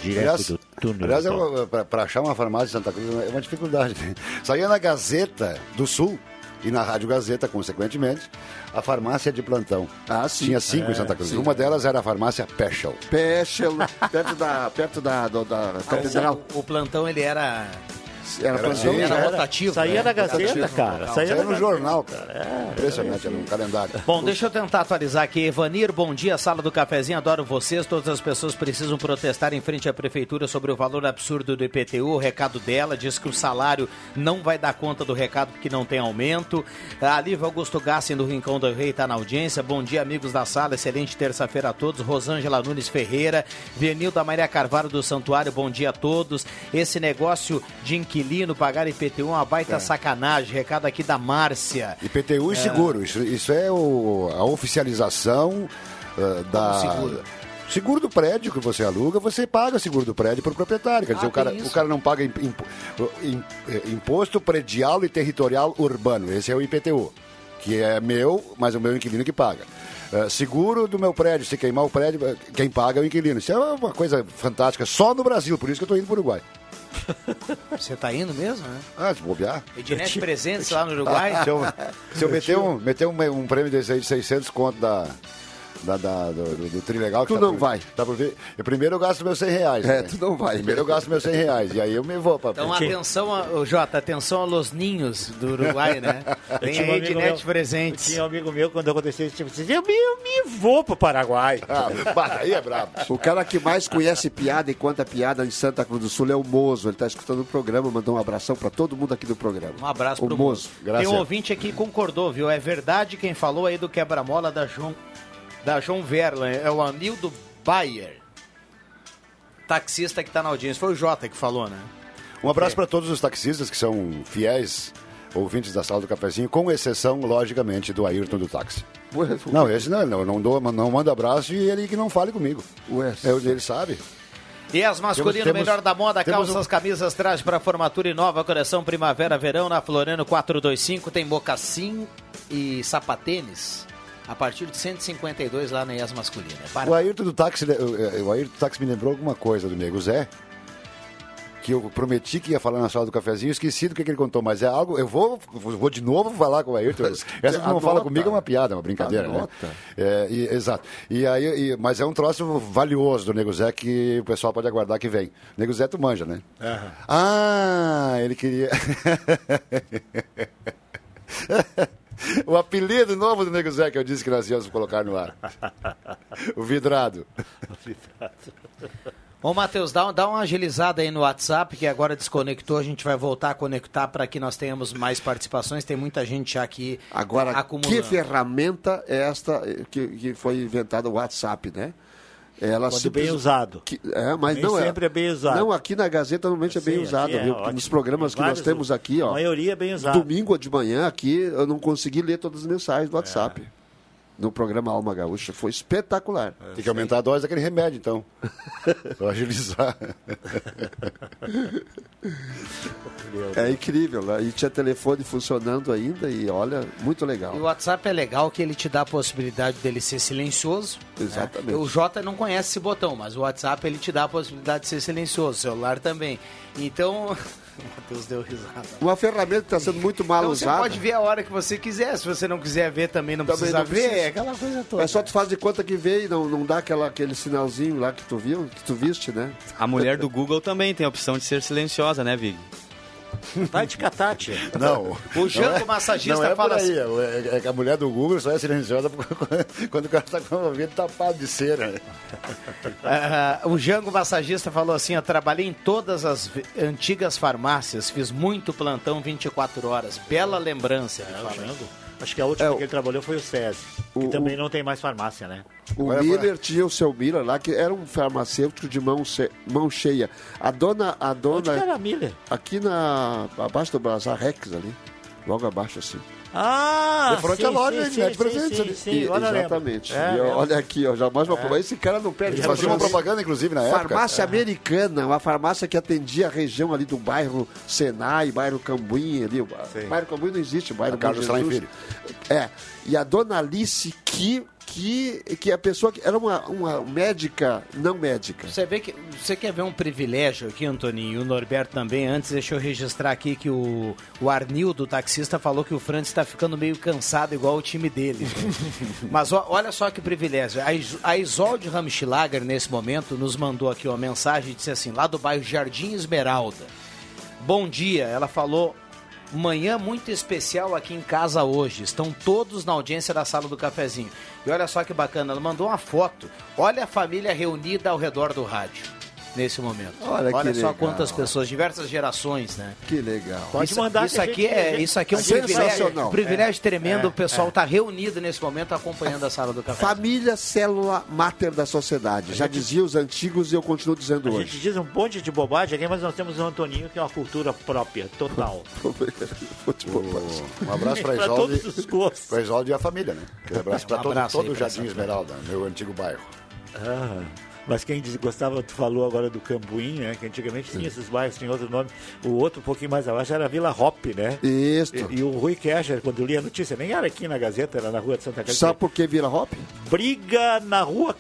Direto Aliás, do túnel. aliás para achar uma farmácia em Santa Cruz é uma dificuldade. Saía na Gazeta do Sul e na Rádio Gazeta, consequentemente, a farmácia de plantão. Ah, sim. Tinha cinco em Santa Cruz. Uma delas era a farmácia Peschel. Peschel, perto da, perto da, do- da catedral. O, o plantão, ele era, Era Era era era- rotativo. Saía né? na Gazeta, Rotativo cara. local. Saía Saía no jornal, cara. Impressionante, era um calendário. Bom, deixa eu tentar atualizar aqui. Evanir, bom dia, sala do cafezinho, adoro vocês. Todas as pessoas precisam protestar em frente à prefeitura sobre o valor absurdo do IPTU. O recado dela diz que o salário não vai dar conta do recado porque não tem aumento. A Lívia Augusto Gassen do Rincão do Rei está na audiência. Bom dia, amigos da sala. Excelente terça-feira a todos. Rosângela Nunes Ferreira, Venilda Maria Carvalho do Santuário, bom dia a todos. Esse negócio de inquilino pagar IPTU é uma baita sacanagem. Recado aqui da Márcia. IPTU e seguro. Isso, isso é o- a oficialização ah, da. seguro? Seguro do prédio que você aluga, você paga seguro do prédio para o proprietário. Quer dizer, Ah, o, cara, isso. o cara não paga eh, imposto predial e territorial urbano. Esse é o IPTU, que é meu, mas é o meu inquilino que paga. Ah, seguro do meu prédio, se queimar o prédio, quem paga é o inquilino. Isso é uma coisa fantástica, só no Brasil, por isso que eu estou indo para o Uruguai. Você tá indo mesmo, né? Ah, se bobear. Ednet Presentes lá no Uruguai. Se eu, se eu meter, um, meter um, um prêmio desse aí de 600 conto da, da, da- do, do, do Trilegal... Tu tá não por- vai. Tá por ver. Eu, primeiro eu gasto meus 100 reais. É, né? tu não vai. Primeiro eu gasto meus 100 reais. E aí eu me vou pra... Então, atenção, a- Jota, atenção aos ninhos do Uruguai, né? Tem um amigo Ednet meu- Presentes. Tinha um amigo meu, quando aconteceu esse tipo de coisa, eu me, eu me vou pro Paraguai. Ah, aí é brabo. O cara que mais conhece piada e conta piada em Santa Cruz do Sul é o Mozo. Ele está escutando o programa, mandou um abração para todo mundo aqui do programa. Um abraço o pro Mozo. Graças Tem um ouvinte aqui que concordou, viu? É verdade quem falou aí do quebra-mola da João, da João Verla. É o Anildo Bayer. Taxista que tá na audiência. Foi o Jota que falou, né? Um abraço para todos os taxistas que são fiéis ouvintes da sala do cafezinho, com exceção, logicamente, do Ayrton do táxi. Não, esse não, não, não, dou, não manda abraço e ele que não fale comigo. Ué, Eu, ele sabe. E as masculino, Temos- melhor da moda, calças, um- camisas, traje para formatura e nova coleção primavera-verão na Floriano 425. Tem mocassim e sapatênis a partir de 152 lá na IAS Masculina. É O. Ayrton do táxi, o o Ayrton do táxi me lembrou alguma coisa do Nego Zé. Que eu prometi que ia falar na sala do cafezinho, esqueci do que, que ele contou, mas é algo. Eu vou, vou de novo falar com o Ayrton. Essa que não Anota. fala comigo é uma piada, uma brincadeira, Anota. né? É, e- exato. E aí, e- mas é um troço valioso do Nego Zé que o pessoal pode aguardar que vem. Nego Zé, tu manja, né? Ah, ele queria. o apelido novo do Nego Zé que eu disse que nós íamos colocar no ar. o vidrado. Ô, Matheus, dá, dá uma agilizada aí no WhatsApp, que agora desconectou. A gente vai voltar a conectar para que nós tenhamos mais participações. Tem muita gente já aqui Agora, acumulando. que ferramenta é esta eh, que, que foi inventada o WhatsApp, né? Ela Quando simples- bem usado. que- é, mas Nem não sempre é bem usado. Não, aqui na Gazeta normalmente é bem Sim, usado, é viu? ótimo. Nos programas que nós temos aqui, ó. A maioria é bem usado. Domingo de manhã aqui, eu não consegui ler todas as mensagens do WhatsApp. No programa Alma Gaúcha. Foi espetacular. Tem que aumentar a dose daquele remédio, então. pra agilizar. É incrível, né? E tinha telefone funcionando ainda e olha, muito legal. E o WhatsApp é legal que ele te dá a possibilidade dele ser silencioso. Exatamente. né? O Jota não conhece esse botão, mas o WhatsApp ele te dá a possibilidade de ser silencioso, o celular também. Então, Matheus deu risada. Uma ferramenta que está sendo muito mal Então você usada. pode ver a hora que você quiser. Se você não quiser ver, também não Também precisa não ver. precisa. É aquela coisa toda. É só tu faz de conta que veio e não, não dá aquela, aquele sinalzinho lá que tu viu, que tu viste, né? A mulher do Google também tem a opção de ser silenciosa, né, Vig? Vai de catate. Não. O Jango não é- massagista não é fala assim. É, é que a mulher do Google só é silenciosa quando o cara está com o ouvido tapado de cera. Ah, o Jango massagista falou assim: Eu trabalhei em todas as antigas farmácias, fiz muito plantão 24 horas. Bela lembrança. É, o. Jango. Acho que a última É, o- que ele trabalhou foi o SESI, que o- também não tem mais farmácia, né? O Agora, Miller tinha o seu Miller lá, que era um farmacêutico de mão, che- mão cheia. A dona, a Onde que dona, era a Miller? aqui na, abaixo do Bazar Rex ali, logo abaixo assim. Ah, De frente sim, à loja, sim, de sim, net sim, sim, E- exatamente. É, E, é. olha aqui, ó, já mais uma Esse cara não perde Fazia uma propaganda, inclusive, na época. Farmácia americana, uma farmácia que atendia a região ali do bairro Senai, bairro Cambuim ali. Bairro Cambuim não existe, bairro Carlos É. E a dona Alice, que, que, que a pessoa que era uma, uma médica, não médica. Você vê que você quer ver um privilégio aqui, Antoninho, e o Norberto também. Antes, deixa eu registrar aqui que o, o Arnildo, o taxista, falou que o Francis está ficando meio cansado, igual o time dele. Mas ó, olha só que privilégio. A, a Isolde Ramschlager, nesse momento, nos mandou aqui uma mensagem e disse assim: lá do bairro Jardim Esmeralda. Bom dia, ela falou. Manhã muito especial aqui em casa hoje. Estão todos na audiência da sala do cafezinho. E olha só que bacana, ela mandou uma foto. Olha a família reunida ao redor do rádio nesse momento. Olha que só legal. quantas pessoas, diversas gerações, né? Que legal. Pode isso, mandar isso a aqui gente- é a gente- isso aqui é um Sensacional. privilégio, um privilégio tremendo. é, o pessoal está reunido nesse momento acompanhando a sala do café. Família célula máter da sociedade. Já dizia os antigos e eu continuo dizendo A hoje. gente diz um monte de bobagem aqui, mas nós temos o Antoninho, que é uma cultura própria, total. Um abraço para Para Isolde. todos os gostos. Para Isolde e a família, né? Um abraço para Um todo, o Jardim Esmeralda, meu antigo bairro. Ah, mas quem gostava, tu falou agora do Cambuim, né? Que antigamente tinha esses bairros, tinha outro nome. O outro, um pouquinho mais abaixo, era Vila Hop, né? Isso. E, e o Rui Kescher, quando lia a notícia, nem era aqui na Gazeta, era na rua de Santa Catarina. Sabe por que vira hop? Briga na rua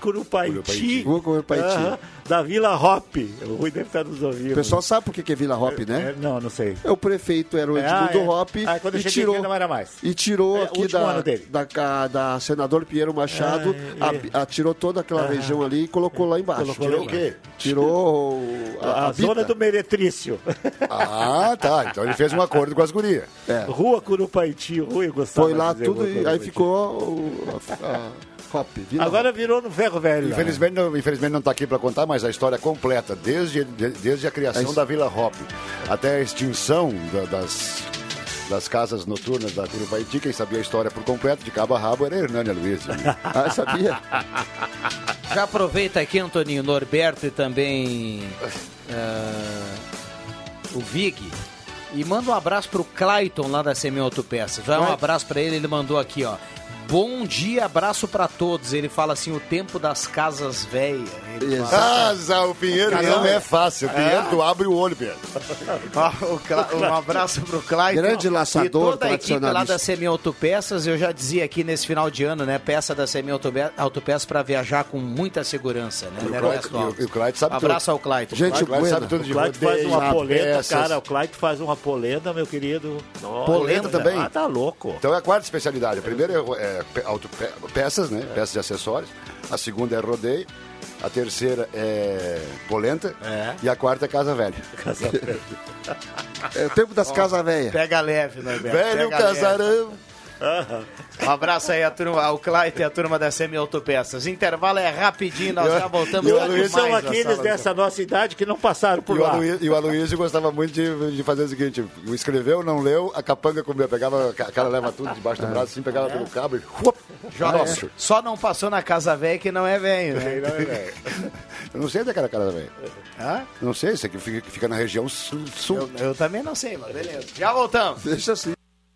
Curupaiti, Rua Curupaiti. Aham, da Vila Hop. O Rui deve estar nos ouvindo. O pessoal sabe por que é Vila Hop, né? É, não, não sei. É, O prefeito era o É, Edmundo ah, é. Hop Ah, quando eu e tirou, não era mais. e tirou É, aqui da, da, ca- da senador Pinheiro Machado, Ah, a- a- tirou toda aquela região ali e colocou lá embaixo. Colocou tirou lá o quê? Tirou o- A, a, zona do Meretrício. Ah, tá. Então ele fez um acordo com as gurias. Rua Curupaiti, Rui gostava Foi lá tudo e aí Curupaiti. ficou o- a, a Hop. Agora virou no ferro velho. lá. Infelizmente não, infelizmente não está aqui para contar, mas a história completa, desde, de- desde a criação da Vila Hop até a extinção da- das, das casas noturnas da Curubaiti, quem sabia a história por completo, de cabo a rabo, era a Hernânia Luiz. Ah, sabia? Já aproveita aqui, Antoninho, Norberto e também ah, o Vig. E manda um abraço pro Clayton lá da Semi Autopeças. Vai um Vai. abraço pra ele, ele mandou aqui, ó. Bom dia, abraço pra todos. Ele fala assim, o tempo das casas velhas. Ah, Zé, o Pinheiro mesmo é fácil. O Pinheiro, tu abre o olho, Pinheiro. Cla- um abraço pro Clayton. Grande laçador, E toda a equipe lá da Semi Autopeças, eu já dizia aqui nesse final de ano, né? Peça da Semi Autope- Autopeças pra viajar com muita segurança, né? E o né, e e Clayton sabe Um abraço tudo. ao Clayton. Gente, O buena. sabe tudo de O Clyde faz uma polenta, peças. cara. O Clyde faz uma polenta, meu querido. Polenta também? Ah, tá louco. Então é a quarta especialidade. A primeira é, é auto- pe- peças, né? Peças de acessórios. A segunda é rodeio. A terceira é polenta. É. E a quarta é casa velha. É o tempo das casas velhas. Pega leve, Norberto. Velho pega leve. Um abraço aí a turma, ao Clayton e a turma da Semi Autopeças. Intervalo é rapidinho, nós já voltamos e o com Aloysio São da aqueles dessa nossa idade que não passaram por E o, lá. Aloysio, e o Aloysio gostava muito de, de fazer o seguinte: escreveu, não leu, a capanga comeu. Pegava, a cara leva tudo debaixo do braço, assim, pegava pelo cabo e. Uop, Joga- Nossa. Só não passou na casa velha que não é velho, né? Eu não sei onde é que era a cara velho. Hã? Não sei, isso aqui fica, fica na região sul. sul. Eu, eu também não sei, mas beleza. Já voltamos. Deixa assim.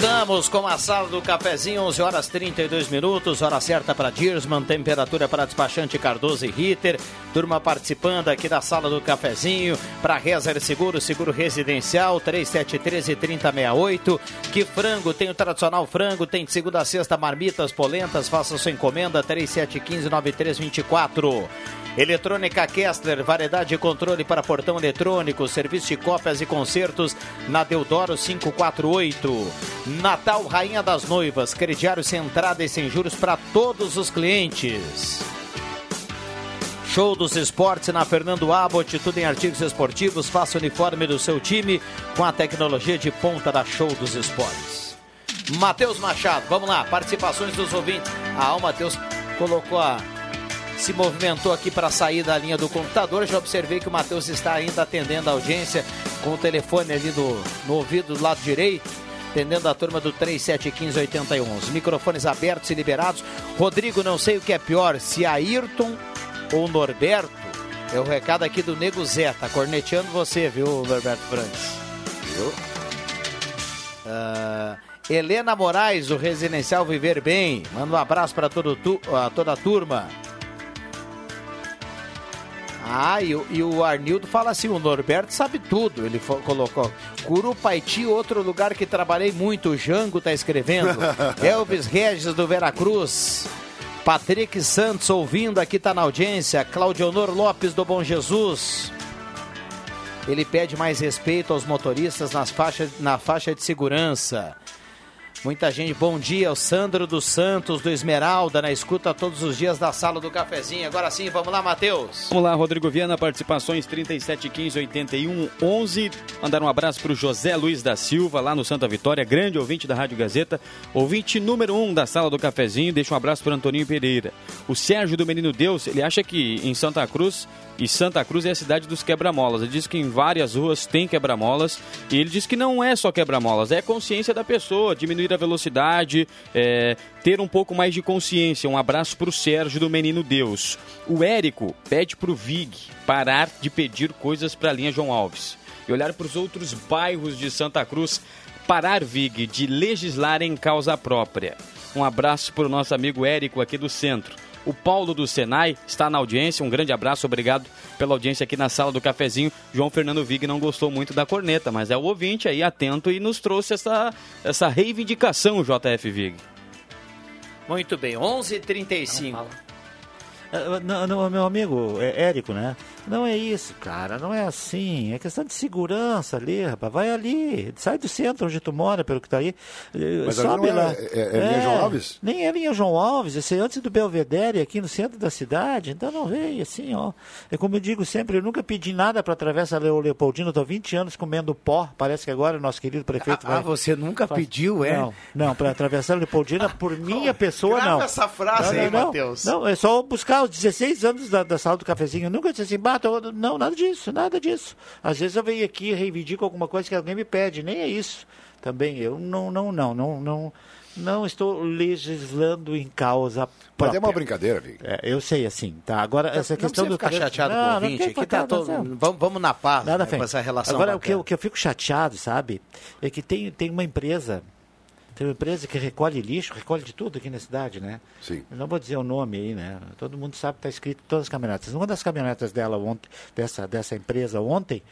Voltamos com a sala do cafezinho, 11 horas 32 minutos, hora certa para Dirsman, temperatura para despachante Cardoso e Ritter, turma participando aqui da sala do cafezinho, para Rezer Seguro, seguro residencial, 3713-3068, que frango, tem o tradicional frango, tem de segunda a sexta marmitas, polentas, faça sua encomenda, 3715-9324. Eletrônica Kessler, variedade de controle para portão eletrônico, serviço de cópias e concertos na Deodoro 548. Natal Rainha das Noivas, crediário sem entrada e sem juros para todos os clientes. Show dos Esportes na Fernando Abbott, tudo em artigos esportivos. Faça o uniforme do seu time com a tecnologia de ponta da Show dos Esportes. Matheus Machado, vamos lá, participações dos ouvintes. Ah, o Matheus colocou a. Se movimentou aqui para sair da linha do computador. Já observei que o Matheus está ainda atendendo a audiência com o telefone ali do, no ouvido do lado direito atendendo a turma do 3715-8011. Microfones abertos e liberados. Rodrigo, não sei o que é pior, se Ayrton ou Norberto. É o recado aqui do Nego Zé, tá corneteando você, viu, Norberto Franks? Viu? Ah, Helena Moraes, o Residencial Viver Bem. Manda um abraço para todo a toda a turma. Ah, e, o- e o Arnildo fala assim: o Norberto sabe tudo. Ele colocou Curupaiti, outro lugar que trabalhei muito. O Jango tá escrevendo. Elvis Regis do Veracruz. Patrick Santos ouvindo aqui, tá na audiência. Claudionor Lopes do Bom Jesus. Ele pede mais respeito aos motoristas nas faixas, na faixa de segurança. Muita gente, bom dia, o Sandro dos Santos, do Esmeralda, na escuta todos os dias da sala do cafezinho. Agora sim, vamos lá, Matheus. Vamos lá, Rodrigo Viana, participações 3715 81 11. Mandar um abraço para o José Luiz da Silva, lá no Santa Vitória, grande ouvinte da Rádio Gazeta, ouvinte número um da sala do cafezinho. Deixa um abraço para Antoninho Pereira. O Sérgio do Menino Deus, ele acha que em Santa Cruz, e Santa Cruz é a cidade dos quebra-molas. Ele diz que em várias ruas tem quebra-molas, e ele diz que não é só quebra-molas, é consciência da pessoa, diminuir a velocidade, é, ter um pouco mais de consciência. Um abraço para o Sérgio do Menino Deus. O Érico pede para o Vig parar de pedir coisas para a linha João Alves e olhar para os outros bairros de Santa Cruz. Parar, Vig, de legislar em causa própria. Um abraço para o nosso amigo Érico aqui do centro. O Paulo do Senai está na audiência. Um grande abraço, obrigado pela audiência aqui na sala do cafezinho. João Fernando Vig não gostou muito da corneta, mas é o ouvinte aí atento e nos trouxe essa, essa reivindicação, JF Vig. Muito bem, 11h35. Ah, não, não, meu amigo é, Érico, né? Não é isso, cara, não é assim. É questão de segurança ali, rapaz. Vai ali, sai do centro onde tu mora, pelo que tá aí. eh, Mas sobe é- lá. é- é linha João Alves? Nem é linha João Alves, esse é antes do Belvedere, aqui no centro da cidade. Então não veio assim, ó. É como eu digo sempre, eu nunca pedi nada para atravessar o Leopoldino, estou 20 anos comendo pó. Parece que agora o nosso querido prefeito Ah, vai. você nunca faz- pediu, é? Não, não, para atravessar o Leopoldina, por minha pessoa, grava não. essa frase não, aí, não. Matheus. Não, é só buscar os 16 anos da, da sala do cafezinho. Eu nunca disse assim, não, nada disso, nada disso. Às vezes eu venho aqui e reivindico alguma coisa que alguém me pede, nem é isso. Também eu não, não, não, não, não, não estou legislando em causa Mas própria. é uma brincadeira, Vig. É, eu sei, assim, tá? Agora, essa não questão do ficar trânsito- chateado Não, com o não ouvinte, aqui tá todo... não. vamos, vamos na paz, Nada né, com essa relação Agora, o que, eu, o que eu fico chateado, sabe, é que tem, tem uma empresa, tem uma empresa que recolhe lixo, recolhe de tudo aqui na cidade, né? Sim. Eu não vou dizer o nome aí, né? Todo mundo sabe que está escrito todas as caminhonetas. Uma das caminhonetas dela ontem, dessa, dessa empresa ontem,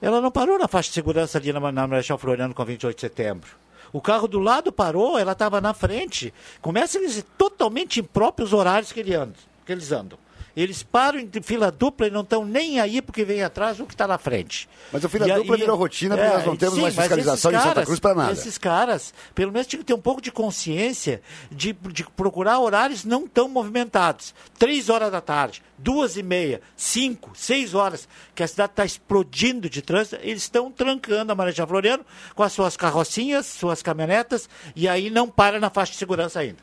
ela não parou na faixa de segurança ali na, na Marechal Floriano com 28 de setembro. O carro do lado parou, ela estava na frente. Começa eles totalmente impróprios os horários que, ele que eles andam. Eles param em fila dupla e não estão nem aí porque vem atrás o que está na frente. Mas o fila E dupla e- virou rotina porque nós não temos mais mas fiscalização esses em Santa caras- Cruz para nada. Esses caras, pelo menos, tinham que ter um pouco de consciência de, de procurar horários não tão movimentados. Três horas da tarde, duas e meia, cinco, seis horas, que a cidade está explodindo de trânsito, eles estão trancando a Marechal Floriano com as suas carrocinhas, suas caminhonetas, e aí não para na faixa de segurança ainda.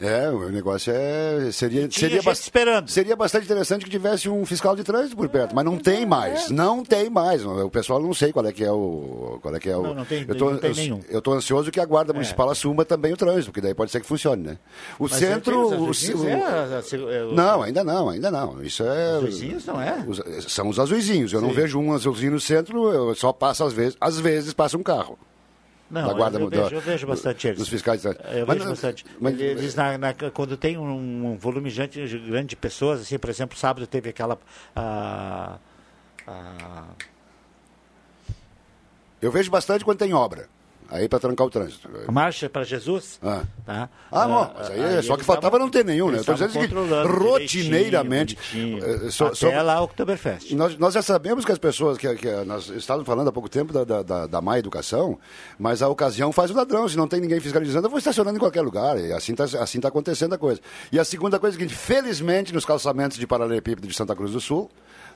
É, o negócio é. Seria, seria, gente esperando. seria bastante interessante que tivesse um fiscal de trânsito por perto, mas não tem mais. Não tem mais. O pessoal não sei qual é que é o. Qual é que é o Não, não tem- eu tô, não tem nenhum. Eu estou ansioso que a Guarda Municipal assuma também o trânsito, porque daí pode ser que funcione, né? O Mas centro. é, o os ce- vizinhos, o- é, a- é, o- Não, ainda não, ainda não. Isso é. Os vizinhos não é? os- são os azuizinhos. Eu não vejo um azulzinho no centro, eu só passo às vezes. Às vezes passa um carro. Não, da guarda eu, vejo, eu vejo bastante eles. Dos fiscais de trânsito. Eu Mas vejo bastante. mas- eles, na- na- quando tem um, um volume grande, grande de pessoas, assim, por exemplo, sábado teve aquela. ah, ah, Eu vejo bastante quando tem obra. Aí para trancar o trânsito. marcha para Jesus. Ah. Tá? Ah, não, mas aí, é só que faltava não ter nenhum, né? Estou dizendo controlando rotineiramente. eh, bonitinho, só- Até só- lá o Oktoberfest. Nós, nós já sabemos que as pessoas, que, que nós estávamos falando há pouco tempo da, da, da, da má educação, mas a ocasião faz o ladrão. Se não tem ninguém fiscalizando, eu vou estacionando em qualquer lugar. E assim está assim tá acontecendo a coisa. E a segunda coisa é seguinte: felizmente, nos calçamentos de paralelepípedo de Santa Cruz do Sul,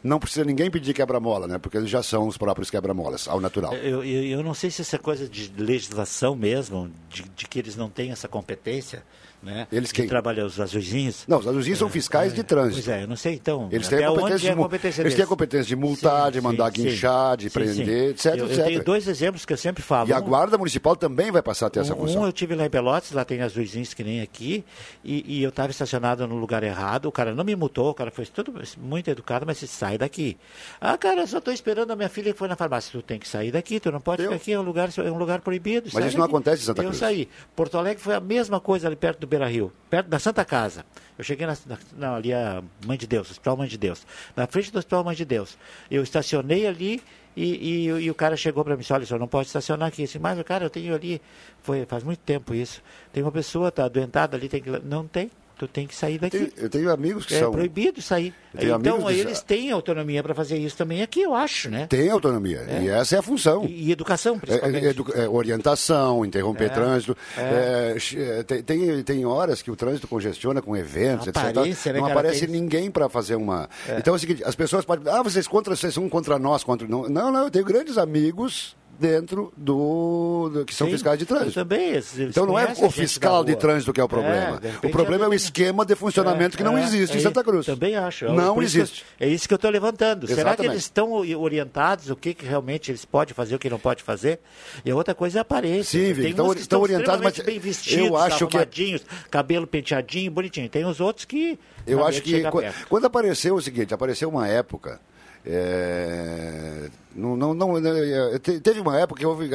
não precisa ninguém pedir quebra-mola, né? Porque eles já são os próprios quebra-molas, ao natural. Eu, eu, eu não sei se essa coisa de legislação mesmo, de, de que eles não têm essa competência, né? Eles quem? trabalhar os azuizinhos. Não, os azuis são fiscais de trânsito. Pois é, eu não sei então. Eles têm, a competência é de, a mu- competência eles têm a competência de multar, de mandar guinchar, de prender, etc, eu, etc. Eu tenho dois exemplos que eu sempre falo. E a Guarda Municipal também vai passar a ter essa um, função. um eu tive lá em Pelotas, lá tem azuizinhos que nem aqui, e, e eu estava estacionado no lugar errado, o cara não me multou, o cara foi tudo muito educado, mas disse, sai daqui. Ah, cara, eu só estou esperando a minha filha que foi na farmácia. Tu tem que sair daqui, tu não pode Eu- ficar aqui, é um lugar, é um lugar proibido. Mas isso não daqui. acontece em Santa eu Cruz. saí. Porto Alegre foi a mesma coisa ali perto do Beira Rio, perto da Santa Casa. Eu cheguei na, na- não, ali a Mãe de Deus, Hospital Mãe de Deus. Na frente do Hospital Mãe de Deus. Eu estacionei ali e, e- e o cara chegou para mim e disse, olha, senhor não pode estacionar aqui. Eu disse, mas, cara, eu tenho ali, foi, faz muito tempo isso. Tem uma pessoa, tá adoentada ali, tem que... Não tem, tu tem que sair daqui. Eu tenho, eu tenho amigos que É são. proibido sair. Então, que- eles têm autonomia para fazer isso também aqui, eu acho, né? Têm autonomia. E essa é a função. E, e educação, É, principalmente. é, edu- é, orientação, interromper É, trânsito. É, é, tem, tem, tem horas que o trânsito congestiona com eventos, etc. né, Não aparece tem- ninguém para fazer uma. Então é o seguinte: as pessoas podem. Ah, vocês, contra, vocês são contra nós, contra. Não, não, eu tenho grandes amigos dentro do, do- que são Sim, fiscais de trânsito. também. Então não é o fiscal de trânsito que é o problema. de o problema é o eu- esquema de funcionamento que não É, existe em é, Santa Cruz. Também acho. É Não que eu- existe. é isso que eu estou levantando. Será que Exatamente. eles estão orientados o que, que realmente eles podem fazer, o que não pode fazer? E outra coisa é a aparência. Sim, Vic, Tem estão- orientados, mas bem vestidos, eu acho que- cabelo penteadinho, bonitinho. Tem os outros que... Eu acho que chegar qu- perto. quando apareceu o seguinte, apareceu uma época. É, não, não, não, é, te- teve uma época que houve,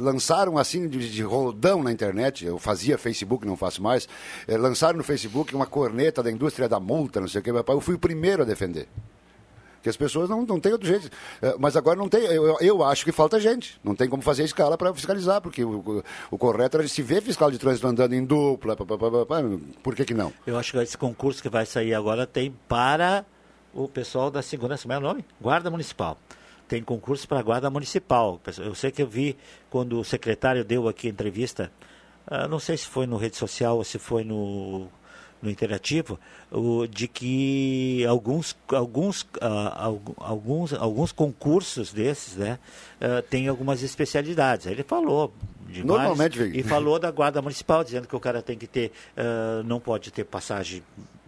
lançaram assim de, de roldão na internet. Eu fazia Facebook, não faço mais. eh, lançaram no Facebook uma corneta da indústria da multa, não sei o que. Eu fui o primeiro a defender. Que as pessoas não, não têm outro jeito. Eh, Mas agora não tem. Eu, eu acho que falta gente. Não tem como fazer escala para fiscalizar, porque o, o, correto era se ver fiscal de trânsito andando em dupla. pá, pá, pá, por que, que não? Eu acho que esse concurso que vai sair agora tem para o pessoal da segurança, como é o nome? Guarda Municipal. Tem concurso para guarda municipal. Eu sei que eu vi quando o secretário deu aqui a entrevista, ah, não sei se foi no rede social ou se foi no, no interativo, de que alguns, alguns, ah, algu- alguns, alguns concursos desses né, ah, têm algumas especialidades. Ele falou de Normalmente, Vig. e falou da guarda municipal, dizendo que o cara tem que ter, ah, não pode ter passagem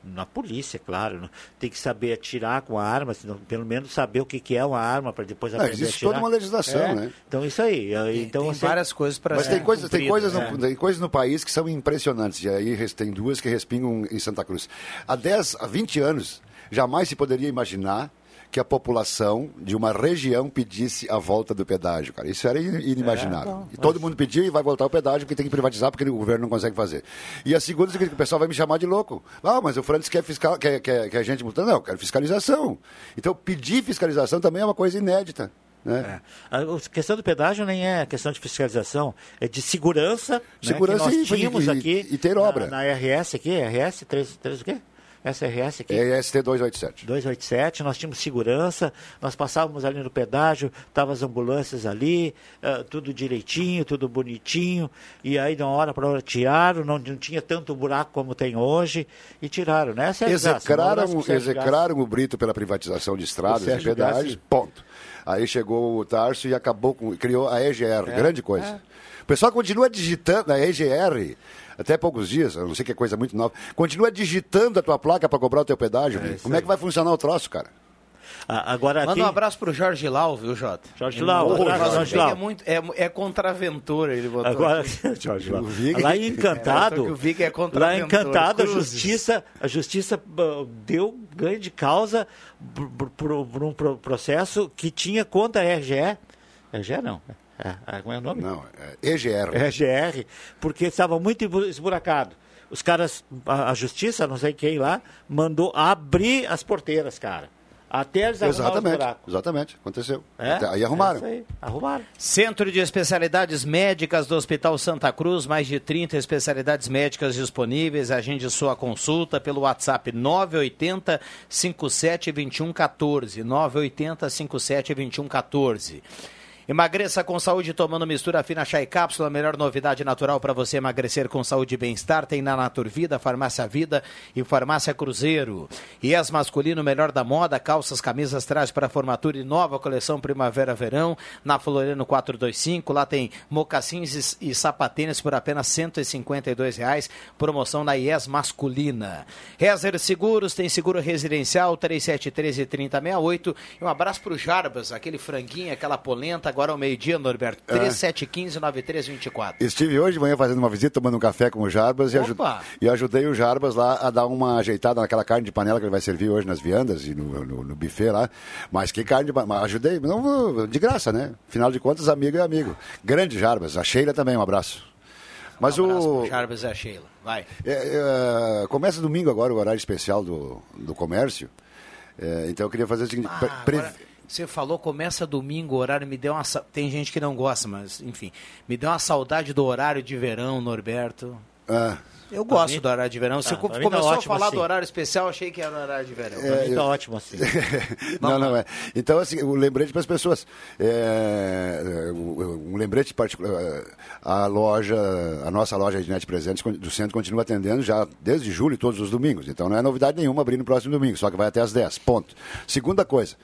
na polícia, claro, não- tem que saber atirar com a arma, senão, pelo menos saber o que, que é uma arma para depois Não, aprender a existe atirar. toda uma legislação, É, né? Então isso aí. ah, então, tem você- várias coisas para Mas tem coisas, tem, cumpridas, coisas né? no, tem coisas no país que são impressionantes. E aí tem duas que respingam em Santa Cruz. Há 10, há 20 anos, jamais se poderia imaginar que a população de uma região pedisse a volta do pedágio, cara. Isso era in- inimaginável. e todo mundo pediu e vai voltar o pedágio porque tem que privatizar porque o governo não consegue fazer. E a segunda é que o pessoal vai me chamar de louco. Ah, mas o Francis quer, fiscal, quer, quer, quer gente multando. Não, eu quero fiscalização. Então, pedir fiscalização também é uma coisa inédita. Né? A a questão do pedágio nem é questão de fiscalização, é de segurança. né, Segurança que e- nós tínhamos e- aqui e ter obra. Na, na RS aqui, RS 3, 3 o quê? SRS aqui. É ST 287. 287, nós tínhamos segurança, nós passávamos ali no pedágio, estavam as ambulâncias ali, ah, tudo direitinho, tudo bonitinho, e aí de uma hora para outra tiraram, não, não tinha tanto buraco como tem hoje, e tiraram, né? Essa é Execraram, Gassi. execraram o Brito pela privatização de estradas e pedágios, ponto. Aí chegou o Tarso e acabou com, criou a EGR, É, grande coisa. O pessoal continua digitando a EGR, até poucos dias, eu não sei que é coisa muito nova, continua digitando a tua placa para cobrar o teu pedágio. Como é que vai funcionar o troço, cara? Ah, agora Manda aqui, um abraço pro Jorge Lau, viu, Jota? Jorge Lau, botou- abraço, Jorge Lau. É, muito, é, é contraventor, ele botou. Agora. Jorge, Vig- lá em Encantado, É, só que o Vig é lá em Encantado, a justiça, a justiça deu ganho de causa por, um pro- processo que tinha contra a RGE. RGE não. É, é, como é o nome? Não, é EGR. RGR, porque estava muito esbu- esburacado. Os caras, a, a justiça, não sei quem lá, mandou abrir as porteiras, cara. Até eles Exatamente, buracos. exatamente, aconteceu. É? Até- Aí arrumaram. É isso aí, arrumaram. Centro de Especialidades Médicas do Hospital Santa Cruz, mais de 30 especialidades médicas disponíveis. Agende sua consulta pelo WhatsApp 980 57 21 14. 980 57 21 14. Emagreça com saúde tomando mistura fina chá e cápsula. A melhor novidade natural para você emagrecer com saúde e bem-estar tem na Naturvida, Farmácia Vida e Farmácia Cruzeiro. IES masculino, melhor da moda, calças, camisas, trajes para formatura e nova coleção Primavera-Verão na Floriano 425. Lá tem mocassins e, e sapatênis por apenas 152 reais. Promoção na IES masculina. Rezer Seguros tem seguro residencial 3713 3068. E um abraço para o Jarbas, aquele franguinho, aquela polenta. Agora ao meio-dia, Norberto. 3715 9324. Estive hoje de manhã fazendo uma visita, tomando um café com o Jarbas e, aju- Opa! e ajudei o Jarbas lá a dar uma ajeitada naquela carne de panela que ele vai servir hoje nas viandas e no, no, no buffet lá. Mas que carne de panela? Ajudei, não, de graça, né? Afinal de contas, amigo é amigo. Grande Jarbas. A Sheila também, um abraço. Mas Um abraço o. Jarbas e a Sheila. Vai. É, é, começa domingo agora o horário especial do, do comércio. É, então eu queria fazer o seguinte. Ah, pre- agora, você falou, começa domingo, o horário me deu uma. Tem gente que não gosta, mas enfim. Me deu uma saudade do horário de verão, Norberto. ah, Eu gosto do horário de verão. Você Ah, tá começou a ótimo falar assim. do horário especial, achei que era o horário de verão. Pra mim tá ótimo assim. não, não é. Então, assim, um lembrete para as pessoas. É, um um lembrete particular. A loja, a nossa loja de net presentes do centro continua atendendo já desde julho, todos os domingos. Então não é novidade nenhuma abrir no próximo domingo, só que vai até às 10. Ponto. Segunda coisa.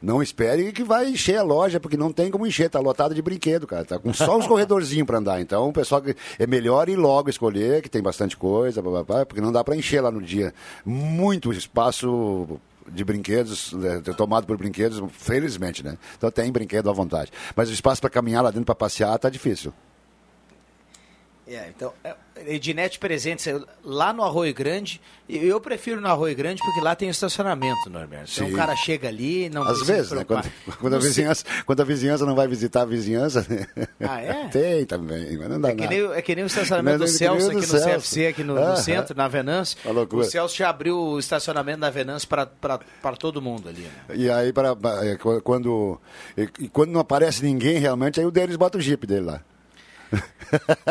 Não espere que vai encher a loja, porque não tem como encher, tá lotada de brinquedo, cara. Tá com só uns corredorzinhos para andar. Então, o pessoal que- é melhor ir logo escolher, que tem bastante coisa, blá, blá, blá, porque não dá para encher lá no dia. Muito espaço de brinquedos, né, tomado por brinquedos, felizmente, né? Então tem brinquedo à vontade. Mas o espaço para caminhar lá dentro para passear tá difícil. É, então, é, Ednet Presentes, é, lá no Arroio Grande, eu prefiro no Arroio Grande porque lá tem estacionamento, Norberto. Então Sim. o cara chega ali, não Às vezes, né? Quando, quando, a sei- vizinhança, quando a vizinhança não vai visitar a vizinhança. né? Ah, é? Tem também, mas não dá É que, nada. nem, o- é que nem o estacionamento do Mas é Celso aqui do no. CFC, aqui no, no Aham. centro, na Venâncio. O Celso já abriu o estacionamento da Venâncio para todo mundo ali. Né? E aí, para, quando, e, quando não aparece ninguém realmente, aí o deles bota o Jeep dele lá.